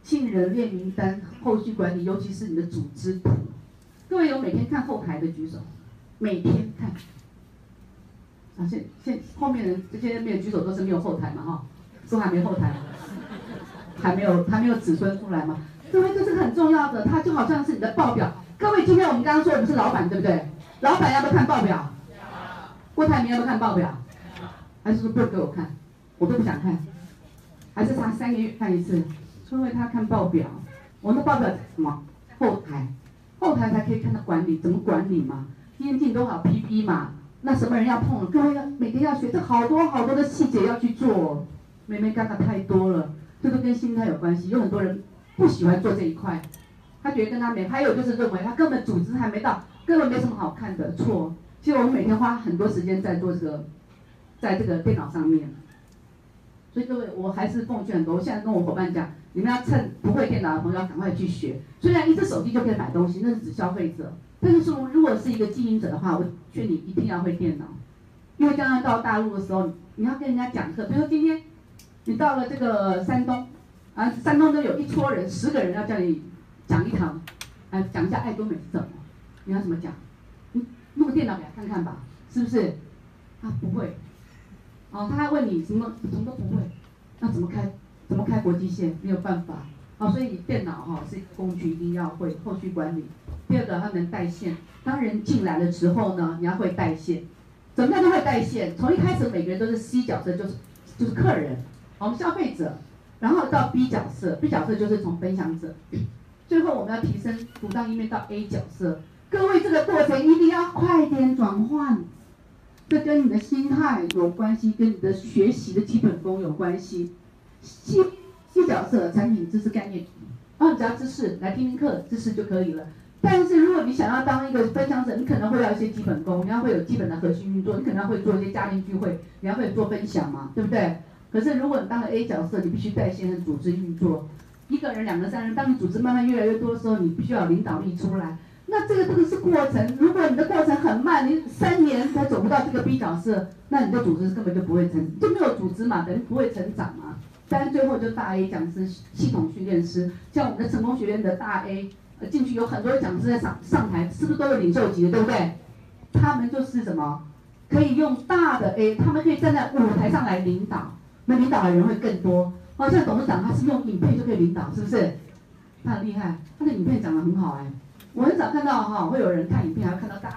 进人列名单，后续管理，尤其是你的组织图。各位有每天看后台的举手，每天看。啊，现现后面人这些没有举手都是没有后台嘛，哈、哦，都还没后台，还没有还没有子孙出来吗。各位，这是很重要的，它就好像是你的报表。各位，今天我们刚刚说我们是老板，对不对？老板要不要看报表？郭台铭要不要看报表？还是说不给我看？我都不想看。还是他三个月看一次？因为他看报表，我们的报表什么？后台，后台才可以看到管理，怎么管理嘛？天天都好 PP 嘛？那什么人要碰？各位要每天要学，这好多好多的细节要去做。妹妹干的太多了，这都跟心态有关系。有很多人不喜欢做这一块，他觉得跟他没。还有就是认为他根本组织还没到，根本没什么好看的。错。其实我们每天花很多时间在做这个，在这个电脑上面，所以各位，我还是奉劝很多。我现在跟我伙伴讲，你们要趁不会电脑的朋友赶快去学。虽然一只手机就可以买东西，那是指消费者，但是如果是一个经营者的话，我劝你一定要会电脑，因为将来到大陆的时候，你要跟人家讲课。比如说今天你到了这个山东，啊，山东都有一撮人，十个人要叫你讲一堂，啊，讲一下爱多美是什么，你要怎么讲？你弄个电脑给他看看吧，是不是？他不会，哦，他还问你什么，什么都不会，那怎么开？怎么开国际线？没有办法，哦，所以电脑哈、哦、是一个工具，一定要会后续管理。第二个，他能带线，当人进来的时候呢，你要会带线。怎么样都会带线？从一开始每个人都是 C 角色，就是就是客人，我们消费者，然后到 B 角色，B 角色就是从分享者，最后我们要提升独当一面到 A 角色。各位，这个过程一定要快点转换，这跟你的心态有关系，跟你的学习的基本功有关系。C C 角色，产品知识概念，啊，只要知识来听听课，知识就可以了。但是如果你想要当一个分享者，你可能会要一些基本功，你要会有基本的核心运作，你可能要会做一些家庭聚会，你要会做分享嘛，对不对？可是如果你当了 A 角色，你必须带线的组织运作，一个人、两个、三人，当你组织慢慢越来越多的时候，你必须要领导力出来。那这个这个是过程，如果你的过程很慢，你三年才走不到这个 B 角色，那你的组织根本就不会成，就没有组织嘛，等于不会成长嘛。但是最后就大 A 讲师、系统训练师，像我们的成功学院的大 A，进去有很多讲师在上上台，是不是都有领袖级的，对不对？他们就是什么，可以用大的 A，他们可以站在舞台上来领导，那领导的人会更多。哦，像董事长他是用影片就可以领导，是不是？他很厉害，他的影片讲得很好哎。我很少看到哈，会有人看影片还会看到大家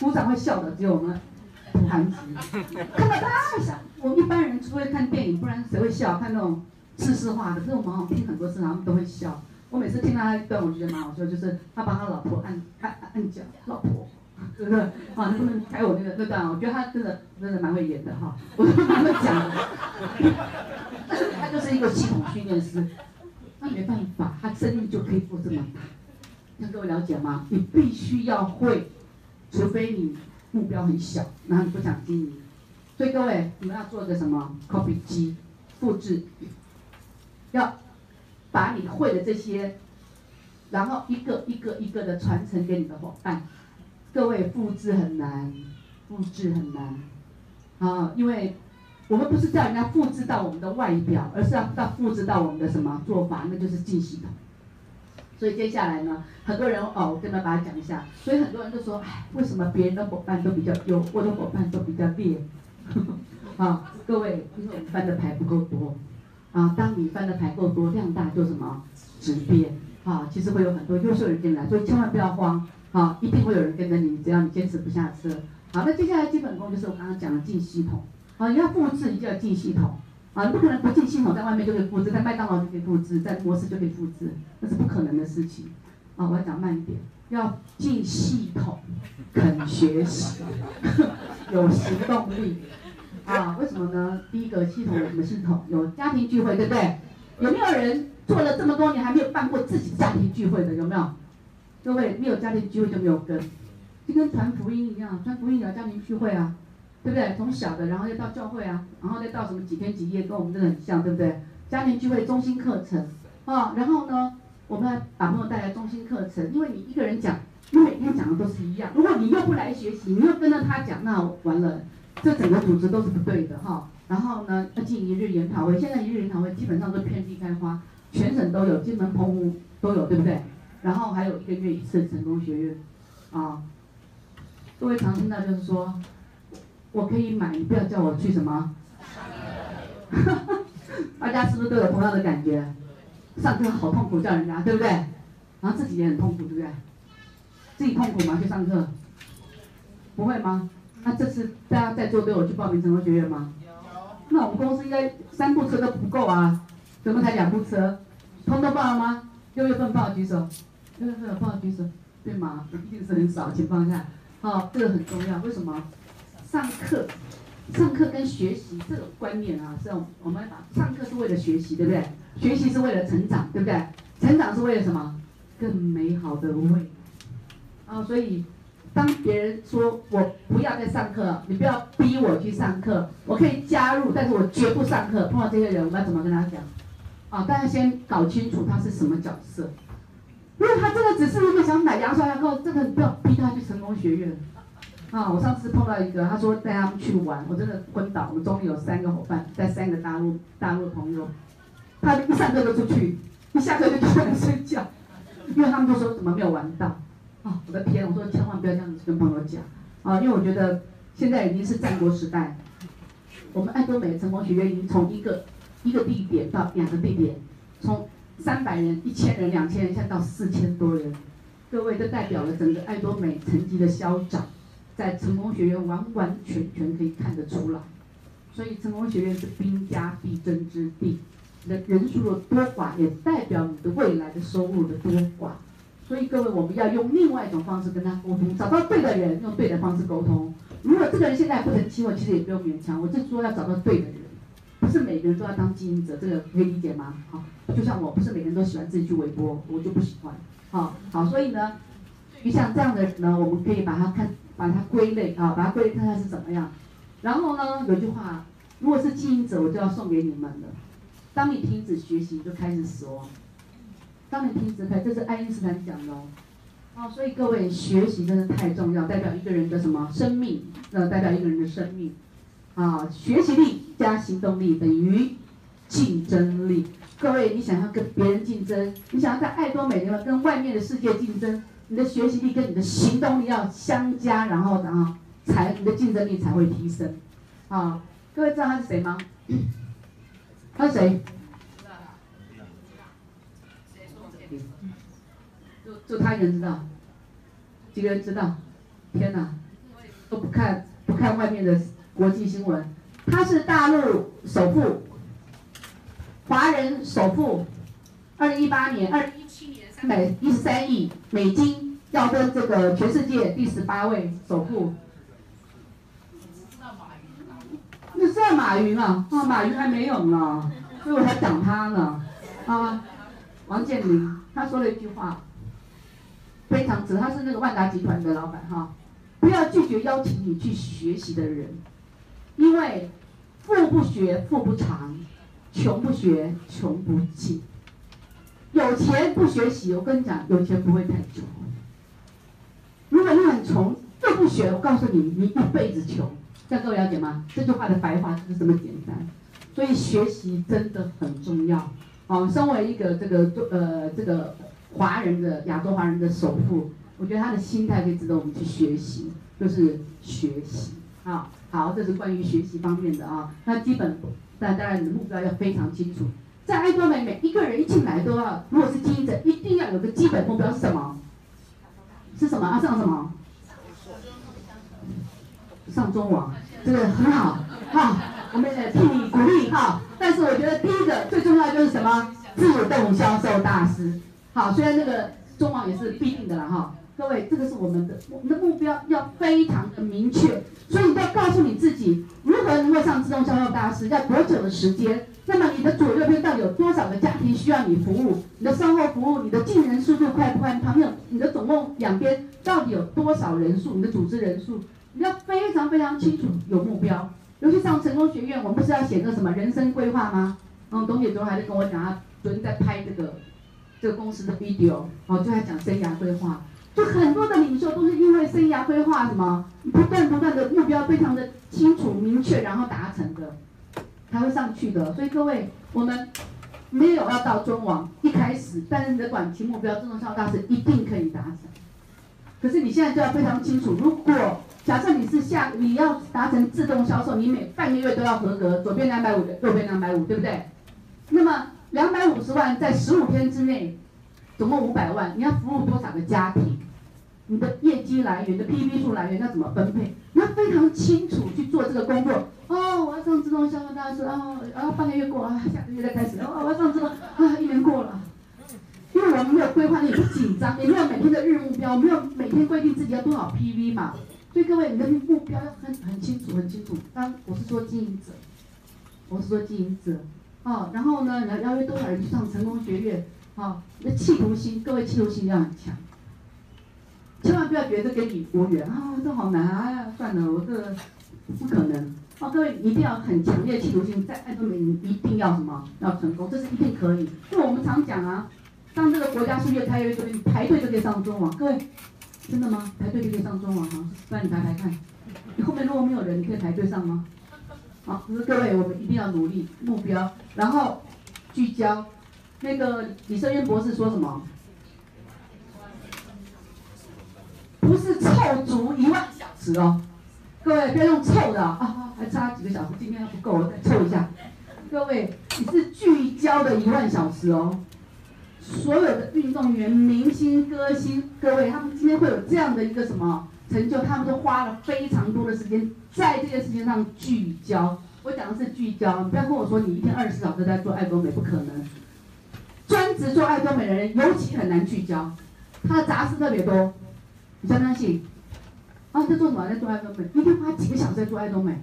鼓掌会笑的，只有我们土韩籍看到大家笑。我们一般人除非看电影，不然谁会笑？看那种知识化的，可是我们好听很多次，他们都会笑。我每次听到他一段，我就觉得蛮好笑，就是他帮他老婆按按按脚，老婆，是不是？啊，能不能开我那个那段？我觉得他真的真的蛮会演的哈，我都蛮会讲的。他就是一个系统训练师，那没办法，他生意就可以做这么大。那各位了解吗？你必须要会，除非你目标很小，然后你不想经营。所以各位，你们要做个什么？copy 机，复制，要把你会的这些，然后一个一个一个的传承给你的伙伴。各位，复制很难，复制很难，啊，因为我们不是叫人家复制到我们的外表，而是要到复制到我们的什么做法，那就是进系统。所以接下来呢，很多人哦，我跟他把它讲一下。所以很多人都说，哎，为什么别人的伙伴都比较优，我的伙伴都比较劣？[LAUGHS] 啊，各位，因为我们翻的牌不够多。啊，当你翻的牌够多，量大就什么质变。啊，其实会有很多优秀人进来，所以千万不要慌。啊，一定会有人跟着你，只要你坚持不下车。好，那接下来基本功就是我刚刚讲的进系统。啊，你要复制，你就要进系统。啊，你不可能不进系统，在外面就可以复制，在麦当劳就可以复制，在模式就可以复制，那是不可能的事情。啊，我要讲慢一点，要进系统，肯学习，[LAUGHS] 有行动力。啊，为什么呢？第一个系统有什么系统？有家庭聚会，对不对？有没有人做了这么多年还没有办过自己家庭聚会的？有没有？各位，没有家庭聚会就没有根，就跟传福音一样，传福音也要家庭聚会啊。对不对？从小的，然后再到教会啊，然后再到什么几天几夜，跟我们真的很像，对不对？家庭聚会、中心课程啊，然后呢，我们要把朋友带来中心课程，因为你一个人讲，你每天讲的都是一样。如果你又不来学习，你又跟着他讲，那完了，这整个组织都是不对的哈。然后呢，要进一日研讨会，现在一日研讨会基本上都遍地开花，全省都有，金门、澎湖都有，对不对？然后还有一个月一次成功学院，啊，各位常听到就是说，我可以买，你不要叫我去什么。[LAUGHS] 大家是不是都有同样的感觉？上课好痛苦，叫人家对不对？然后自己也很痛苦，对不对？自己痛苦吗？去上课？不会吗？那这次大家在座都有去报名成功学院吗？那我们公司应该三部车都不够啊，怎么才两部车？通通报了吗？六月份报举手，六月份有报举手，对吗？一定是很少情况下，好，这个很重要。为什么？上课，上课跟学习这种观念啊，是我们把上课是为了学习，对不对？学习是为了成长，对不对？成长是为了什么？更美好的未来。啊，所以。当别人说我不要再上课，你不要逼我去上课，我可以加入，但是我绝不上课。碰到这些人，我们要怎么跟他讲？啊，大家先搞清楚他是什么角色。如果他真的只是一个想买牙刷牙膏，真的不要逼他去成功学院。啊，我上次碰到一个，他说带他们去玩，我真的昏倒。我们中有三个伙伴，带三个大陆大陆朋友，他一上课就出去，一下课就突然睡觉，因为他们都说怎么没有玩到。啊，我的天！我说千万不要这样子跟朋友讲啊，因为我觉得现在已经是战国时代，我们爱多美成功学院已经从一个一个地点到两个地点，从三百人、一千人、两千人，现在到四千多人，各位都代表了整个爱多美层级的消长，在成功学院完完全全可以看得出来，所以成功学院是兵家必争之地，你的人数的多寡也代表你的未来的收入的多寡。所以各位，我们要用另外一种方式跟他沟通，找到对的人，用对的方式沟通。如果这个人现在不成气候，其实也不用勉强。我就说要找到对的人，不是每个人都要当经营者，这个可以理解吗？好，就像我不是每个人都喜欢自己去微波，我就不喜欢。好，好，所以呢，就像这样的人呢，我们可以把它看，把它归类啊，把它归类看看是怎么样。然后呢，有句话，如果是经营者，我就要送给你们了。当你停止学习，就开始死亡。当你停止开，这是爱因斯坦讲的哦。哦，所以各位学习真的太重要，代表一个人的什么生命？呃，代表一个人的生命。啊，学习力加行动力等于竞争力。各位，你想要跟别人竞争，你想要在爱多美里面跟外面的世界竞争，你的学习力跟你的行动力要相加，然后然后才你的竞争力才会提升。啊，各位知道他是谁吗？他是谁？就他一个人知道，几个人知道？天哪，都不看不看外面的国际新闻。他是大陆首富，华人首富，二零一八年、二零一七年三百一十三亿美金，要跟这个全世界第十八位首富。那是马云啊，啊，马云还没有呢，所以我还讲他呢。啊，王健林他说了一句话。非常值，他是那个万达集团的老板哈，不要拒绝邀请你去学习的人，因为富不学富不长，穷不学穷不尽，有钱不学习，我跟你讲，有钱不会太穷。如果你很穷又不学，我告诉你，你一辈子穷。这样各位了解吗？这句话的白话就是这么简单，所以学习真的很重要。哦，身为一个这个呃这个。华人的亚洲华人的首富，我觉得他的心态可以值得我们去学习，就是学习啊。好，这是关于学习方面的啊。那基本，但当然你的目标要非常清楚。在爱多美，每一个人一进来都要，如果是经营者，一定要有个基本目标是什么？是什么啊？上什么？上中网，这个很好，好，我们也替你鼓励哈。但是我觉得第一个最重要就是什么？自动销售大师。好，虽然那个中网也是必定的了哈，各位，这个是我们的我们的目标要非常的明确，所以你要告诉你自己，如何能够上自动销售大师，要多久的时间？那么你的左右边到底有多少个家庭需要你服务？你的售后服务，你的进人速度快不快？旁边你的总共两边到底有多少人数？你的组织人数，你要非常非常清楚，有目标。尤其上成功学院，我们不是要写个什么人生规划吗？嗯，董姐昨天还在跟我讲，昨天在拍这个。这个公司的 video，哦，就在讲生涯规划，就很多的领袖都是因为生涯规划什么，不断不断的目标非常的清楚明确，然后达成的，才会上去的。所以各位，我们没有要到中王一开始，但是你的短期目标，自动销售大师一定可以达成。可是你现在就要非常清楚，如果假设你是下你要达成自动销售，你每半个月都要合格，左边两百五，右边两百五，对不对？那么两百五十万在十五天之内，总共五百万，你要服务多少个家庭？你的业绩来源、你的 PV 数来源要怎么分配？你要非常清楚去做这个工作。哦，我要上自动销售大师哦，然后半个月过啊，下个月再开始。哦，我要上自动啊，一年过了。因为我们没有规划，你也不紧张，也没有每天的日目标，没有每天规定自己要多少 PV 嘛。所以各位，你的目标要很很清楚，很清楚。当我是说经营者，我是说经营者。哦，然后呢，你要邀约多少人去上成功学院？哦，那企图心，各位企图心要很强，千万不要觉得跟你无缘啊，这好难啊，算了，我这不可能。哦，各位一定要很强烈企图心，在爱多美你一定要什么？要成功，这是一定可以。因为我们常讲啊，当这个国家是越开越多，你排队就可以上中网。各位，真的吗？排队就可以上中网哈？不然你排排看，你后面如果没有人，你可以排队上吗？好，可是各位，我们一定要努力目标，然后聚焦。那个李胜渊博士说什么？不是凑足一万小时哦，各位不要用凑的啊，还差几个小时，今天还不够，我再凑一下。各位，你是聚焦的一万小时哦。所有的运动员、明星、歌星，各位他们今天会有这样的一个什么成就？他们都花了非常多的时间在这件事情上聚焦。我讲的是聚焦，你不要跟我说你一天二十四小时在做爱多美，不可能。专职做爱多美的人尤其很难聚焦，他的杂事特别多，你相不相信？啊，在做什么？在做爱多美，一天花几个小时在做爱多美？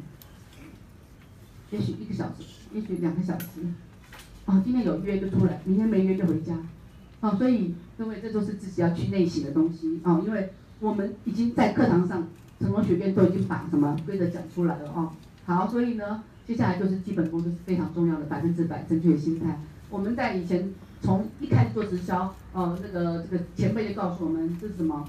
也许一个小时，也许两个小时。啊，今天有约就出来，明天没约就回家。啊，所以各位，这都是自己要去内省的东西啊，因为我们已经在课堂上，成功学院都已经把什么规则讲出来了啊。好，所以呢，接下来就是基本功，就是非常重要的百分之百正确的心态。我们在以前。从一开始做直销，呃，那个这个前辈就告诉我们，这是什么？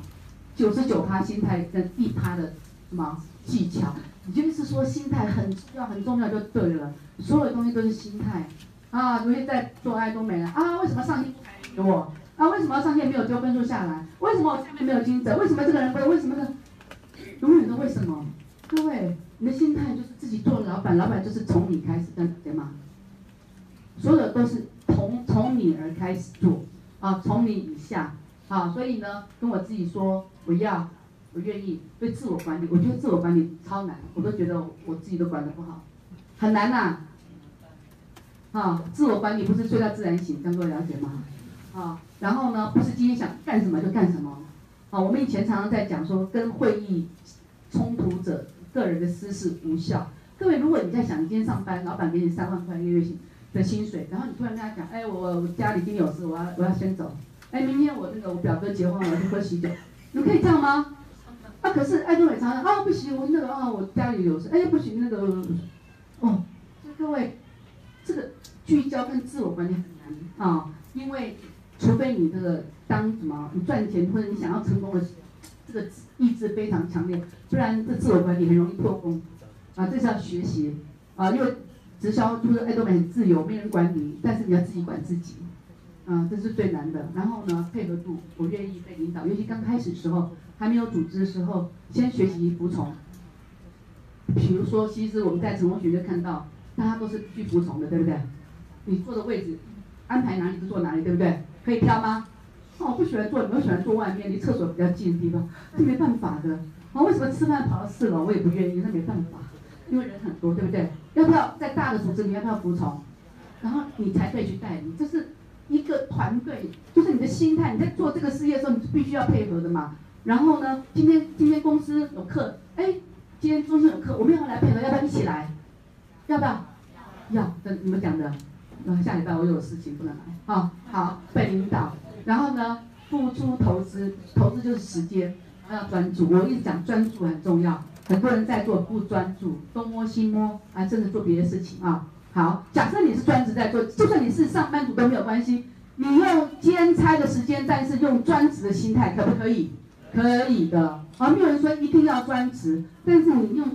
九十九趴心态跟一趴的什么技巧？也就是说，心态很重要，很重要就对了。所有东西都是心态啊。昨天在做爱都没了啊，为什么上线不给我？啊，为什么上线没有丢分数下来？为什么我下面没有金子？为什么这个人不？为什么呢？永远都为什么？各位，你的心态就是自己做老板，老板就是从你开始，对吗？所有的都是。从从你而开始做，啊，从你以下，啊，所以呢，跟我自己说，我要，我愿意，对自我管理，我觉得自我管理超难，我都觉得我自己都管得不好，很难呐，啊，自我管理不是睡到自然醒，这样各位了解吗？啊，然后呢，不是今天想干什么就干什么，啊，我们以前常常在讲说，跟会议冲突者个人的私事无效。各位，如果你在想，今天上班，老板给你三万块一个月薪。的薪水，然后你突然跟他讲，哎，我我家里今天有事，我要我要先走，哎，明天我那个我表哥结婚，我要去喝喜酒，你可以这样吗？啊，可是爱多美常常啊，不行，我那个啊，我家里有事，哎，不行，那个，哦，所以各位，这个聚焦跟自我管理很难啊，因为除非你这个当什么，你赚钱或者你想要成功的这个意志非常强烈，不然这自我管理很容易破功，啊，这是要学习啊，因为。直销就是爱多美很自由，没人管你，但是你要自己管自己，啊，这是最难的。然后呢，配合度，我愿意被领导，尤其刚开始时候，还没有组织的时候，先学习服从。比如说，其实我们在成功学就看到，大家都是去服从的，对不对？你坐的位置，安排哪里就坐哪里，对不对？可以挑吗？哦，我不喜欢坐，你们喜欢坐外面离厕所比较近的地方，这没办法的。啊，为什么吃饭跑到四楼，我也不愿意，那没办法。因为人很多，对不对？要不要在大的组织里，要不要服从？然后你才可以去带领，这是一个团队，就是你的心态。你在做这个事业的时候，你是必须要配合的嘛。然后呢，今天今天公司有课，哎，今天公司有课，我们要来配合，要不要一起来？要不要？要。跟你们讲的，那下礼拜我有事情不能来。好，好，被领导。然后呢，付出投资，投资就是时间，要专注。我一直讲专注很重要。很多人在做不专注，东摸西摸，啊，甚至做别的事情啊。好，假设你是专职在做，就算你是上班族都没有关系，你用兼差的时间，但是用专职的心态，可不可以？可以的。啊，没有人说一定要专职，但是你用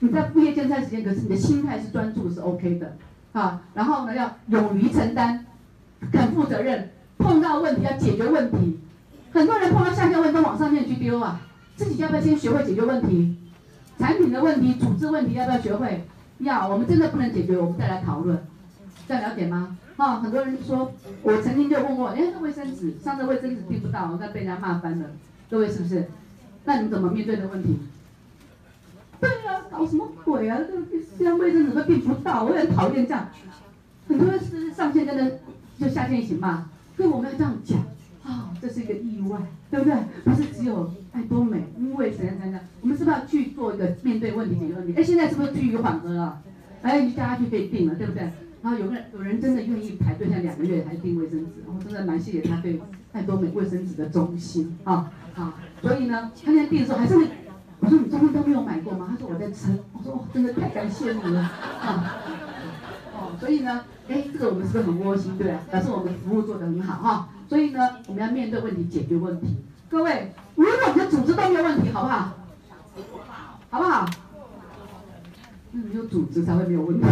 你在副业兼差时间，可是你的心态是专注是 OK 的。啊，然后呢，要勇于承担，肯负责任，碰到问题要解决问题。很多人碰到下线问都往上面去丢啊，自己要不要先学会解决问题？产品的问题、组织问题要不要学会？要，我们真的不能解决，我们再来讨论。这样了解吗？啊、很多人说，我曾经就问过，哎，那卫生纸，上次卫生纸订不到，我再被人家骂翻了。各位是不是？那你们怎么面对的问题？对啊，搞什么鬼啊？这这样卫生纸都订不到，我很讨厌这样。很多人是上线真的就下线一起骂，所以我们要这样讲。啊、这是一个意外，对不对？不是只有爱多美，因为怎样怎样，我们是不是要去做一个面对问题解决问题？哎，现在是不是趋于缓和了？哎，你大家就可以订了，对不对？然后有个人有人真的愿意排队，像两个月才订卫生纸，我真的蛮谢谢他对爱多美卫生纸的忠心啊啊！所以呢，他那天订的时候还是会，我说你中间都没有买过吗？他说我在撑，我说哦，真的太感谢你了啊！哦，所以呢，哎，这个我们是不是很窝心？对啊，表示我们服务做得很好哈。所以呢，我们要面对问题，解决问题。各位，如果你的组织都没有问题，好不好？好不好？那没有组织才会没有问题。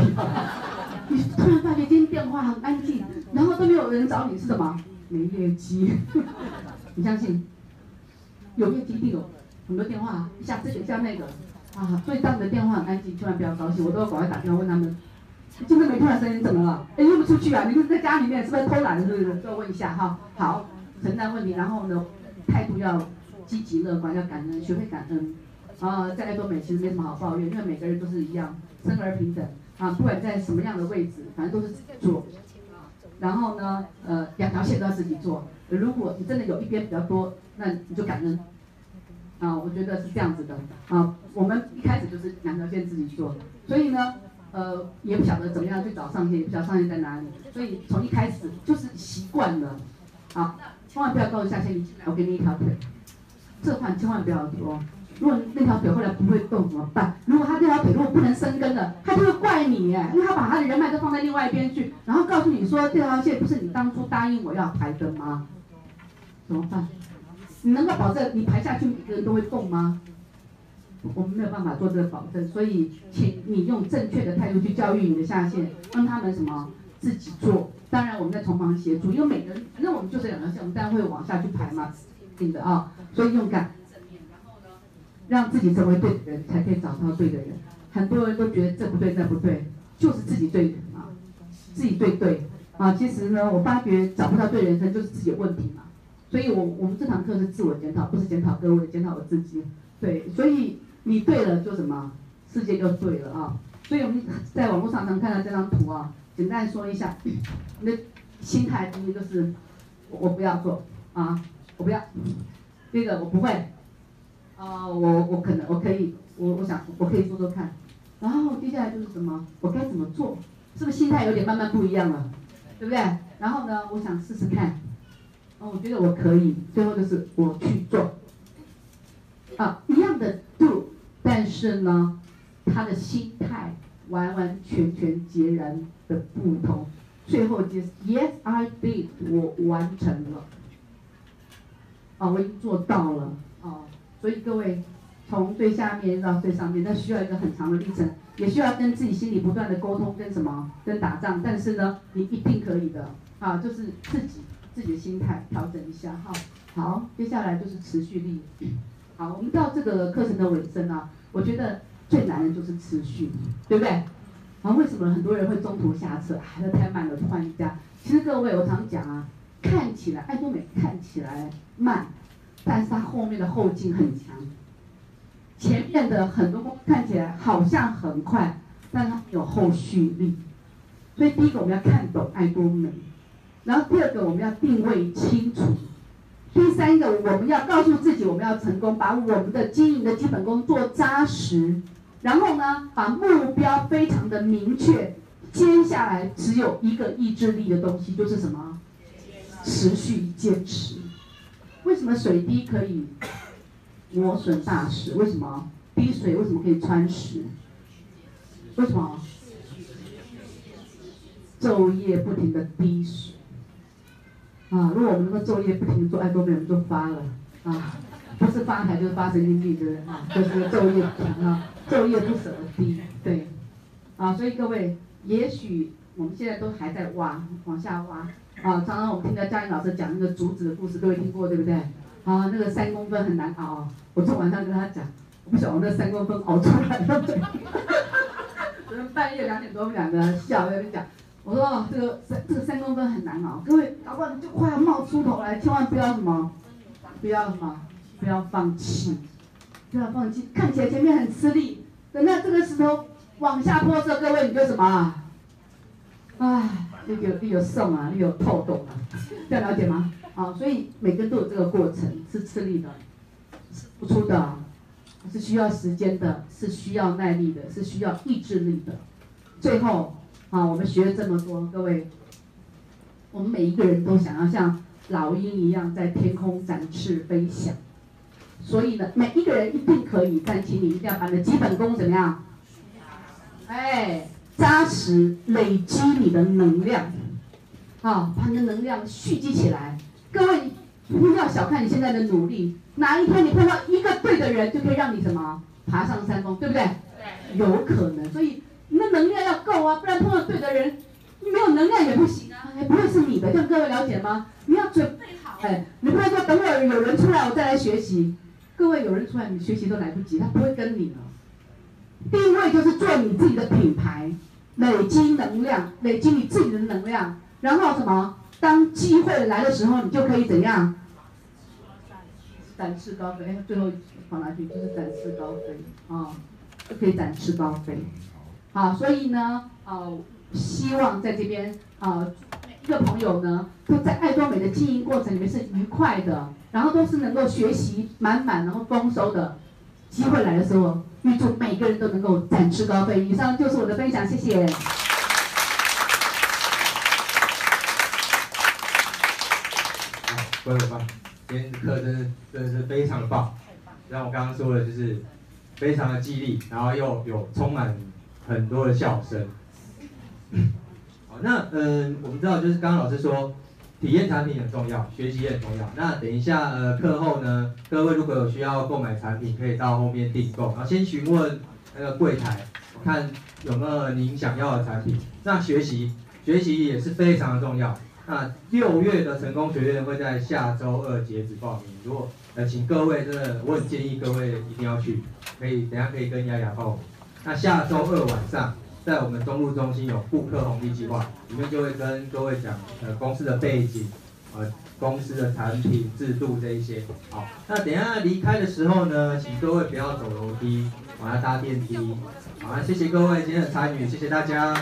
你突然发觉今天电话很安静，然后都没有人找你，是什么？没业绩。[LAUGHS] 你相信？有业绩一定有很多电话，一下这个一下那个啊。所以当你的电话很安静，千万不要高兴，我都要赶快打电话问他们。今天没听到声音，怎么了？哎，又不出去啊？你们在家里面是不是偷懒了？是不是？都要问一下哈。好，承担问题，然后呢，态度要积极乐观，要感恩，学会感恩。啊，在爱多美其实没什么好抱怨，因为每个人都是一样，生而平等啊，不管在什么样的位置，反正都是自己做。然后呢，呃，两条线都要自己做。如果你真的有一边比较多，那你就感恩。啊，我觉得是这样子的。啊，我们一开始就是两条线自己做，所以呢。呃，也不晓得怎么样去找上线，也不晓得上线在哪里，所以从一开始就是习惯了，好，千万不要告诉下线，你进来我给你一条腿，这款千万不要说。如果那条腿后来不会动怎么办？如果他这条腿如果不能生根了，他就会怪你，因为他把他的人脉都放在另外一边去，然后告诉你说这条线不是你当初答应我要排的吗？怎么办？你能够保证你排下去每个人都会动吗？我们没有办法做这个保证，所以请你用正确的态度去教育你的下线，让他们什么自己做。当然我们在从旁协助，因为每个人，反正我们就这两条线，我们当然会往下去排嘛，定的啊。所以勇敢，让自己成为对的人，才可以找到对的人。很多人都觉得这不对那不对，就是自己对的啊，自己对对啊。其实呢，我发觉找不到对人生就是自己的问题嘛。所以我我们这堂课是自我检讨，不是检讨各位，检讨我自己。对，所以。你对了就什么，世界就对了啊！所以我们在网络上能看到这张图啊，简单说一下，你的心态第一就是，我不要做啊，我不要，这个我不会，啊，我我可能我可以，我我想我可以做做看，然后接下来就是什么，我该怎么做？是不是心态有点慢慢不一样了，对不对？然后呢，我想试试看，哦，我觉得我可以，最后就是我去做，啊，一样的 do。但是呢，他的心态完完全全截然的不同。最后就是 Yes, I did，我完成了。啊，我已经做到了。啊，所以各位从最下面到最上面，那需要一个很长的历程，也需要跟自己心里不断的沟通，跟什么，跟打仗。但是呢，你一定可以的。啊，就是自己自己的心态调整一下。哈，好，接下来就是持续力。好，我们到这个课程的尾声啊，我觉得最难的就是持续，对不对？然后为什么很多人会中途下车？还、啊、是太慢了，换一家。其实各位，我常讲啊，看起来爱多美看起来慢，但是它后面的后劲很强。前面的很多公司看起来好像很快，但它有后续力。所以第一个我们要看懂爱多美，然后第二个我们要定位清楚。第三个，我们要告诉自己，我们要成功，把我们的经营的基本功做扎实，然后呢，把目标非常的明确。接下来只有一个意志力的东西，就是什么？持续坚持。为什么水滴可以磨损大石？为什么滴水为什么可以穿石？为什么？昼夜不停的滴水。啊，如果我们那个昼夜不停做爱多美，我们就发了啊，不是发财就是发神经病，对不对啊？就是昼夜不停啊，昼夜不舍的滴，对，啊，所以各位，也许我们现在都还在挖，往下挖啊。常常我们听到嘉玲老师讲那个竹子的故事，各位听过对不对？啊，那个三公分很难熬，我昨晚上跟他讲，我不晓得我那三公分熬出来了没。[LAUGHS] 昨天半夜两点多，我们两个笑，在那边讲。我说哦，这个三这个三公分很难熬，各位搞不好就快要冒出头来，千万不要什么，不要什么，不要放弃，不要放弃。看起来前面很吃力，等到这个石头往下坡的时候，各位你就什么？唉，你有你有送啊，你有透动啊，[LAUGHS] 这样了解吗？啊，所以每个人都有这个过程，是吃力的，是付出的，是需要时间的，是需要耐力的，是需要意志力的，最后。啊，我们学了这么多，各位，我们每一个人都想要像老鹰一样在天空展翅飞翔，所以呢，每一个人一定可以，但请你一定要把你的基本功怎么样？哎，扎实累积你的能量，啊，把你的能量蓄积起来。各位，不要小看你现在的努力，哪一天你碰到一个对的人，就可以让你什么爬上山峰，对不对？对，有可能，所以。你的能量要够啊，不然碰到对的人，你没有能量也不行啊，也不会是你的，这样各位了解吗？你要准备好，哎，你不能说等会有人出来我再来学习，各位有人出来你学习都来不及，他不会跟你了。定位就是做你自己的品牌，累积能量，累积你自己的能量，然后什么？当机会来的时候，你就可以怎样？展翅高飞，最后跑哪去？就是展翅高飞啊，就可以展翅高飞。好，所以呢，呃，希望在这边，呃，每一个朋友呢，都在爱多美的经营过程里面是愉快的，然后都是能够学习满满，然后丰收的。机会来的时候，预祝每个人都能够展翅高飞。以上就是我的分享，谢谢。好，各位伙伴，今天的课真的真的是非常的棒，像我刚刚说的，就是非常的激励，然后又有充满。很多的笑声。好，那嗯，我们知道就是刚刚老师说，体验产品很重要，学习也很重要。那等一下呃课后呢，各位如果有需要购买产品，可以到后面订购，然后先询问那个柜台，看有没有您想要的产品。那学习学习也是非常的重要。那六月的成功学院会在下周二截止报名，如果呃请各位真的，我很建议各位一定要去，可以等下可以跟丫丫报名。那下周二晚上，在我们中路中心有顾客红利计划，里面就会跟各位讲呃公司的背景，呃公司的产品制度这一些。好，那等下离开的时候呢，请各位不要走楼梯，我要搭电梯。好，谢谢各位今天的参与，谢谢大家。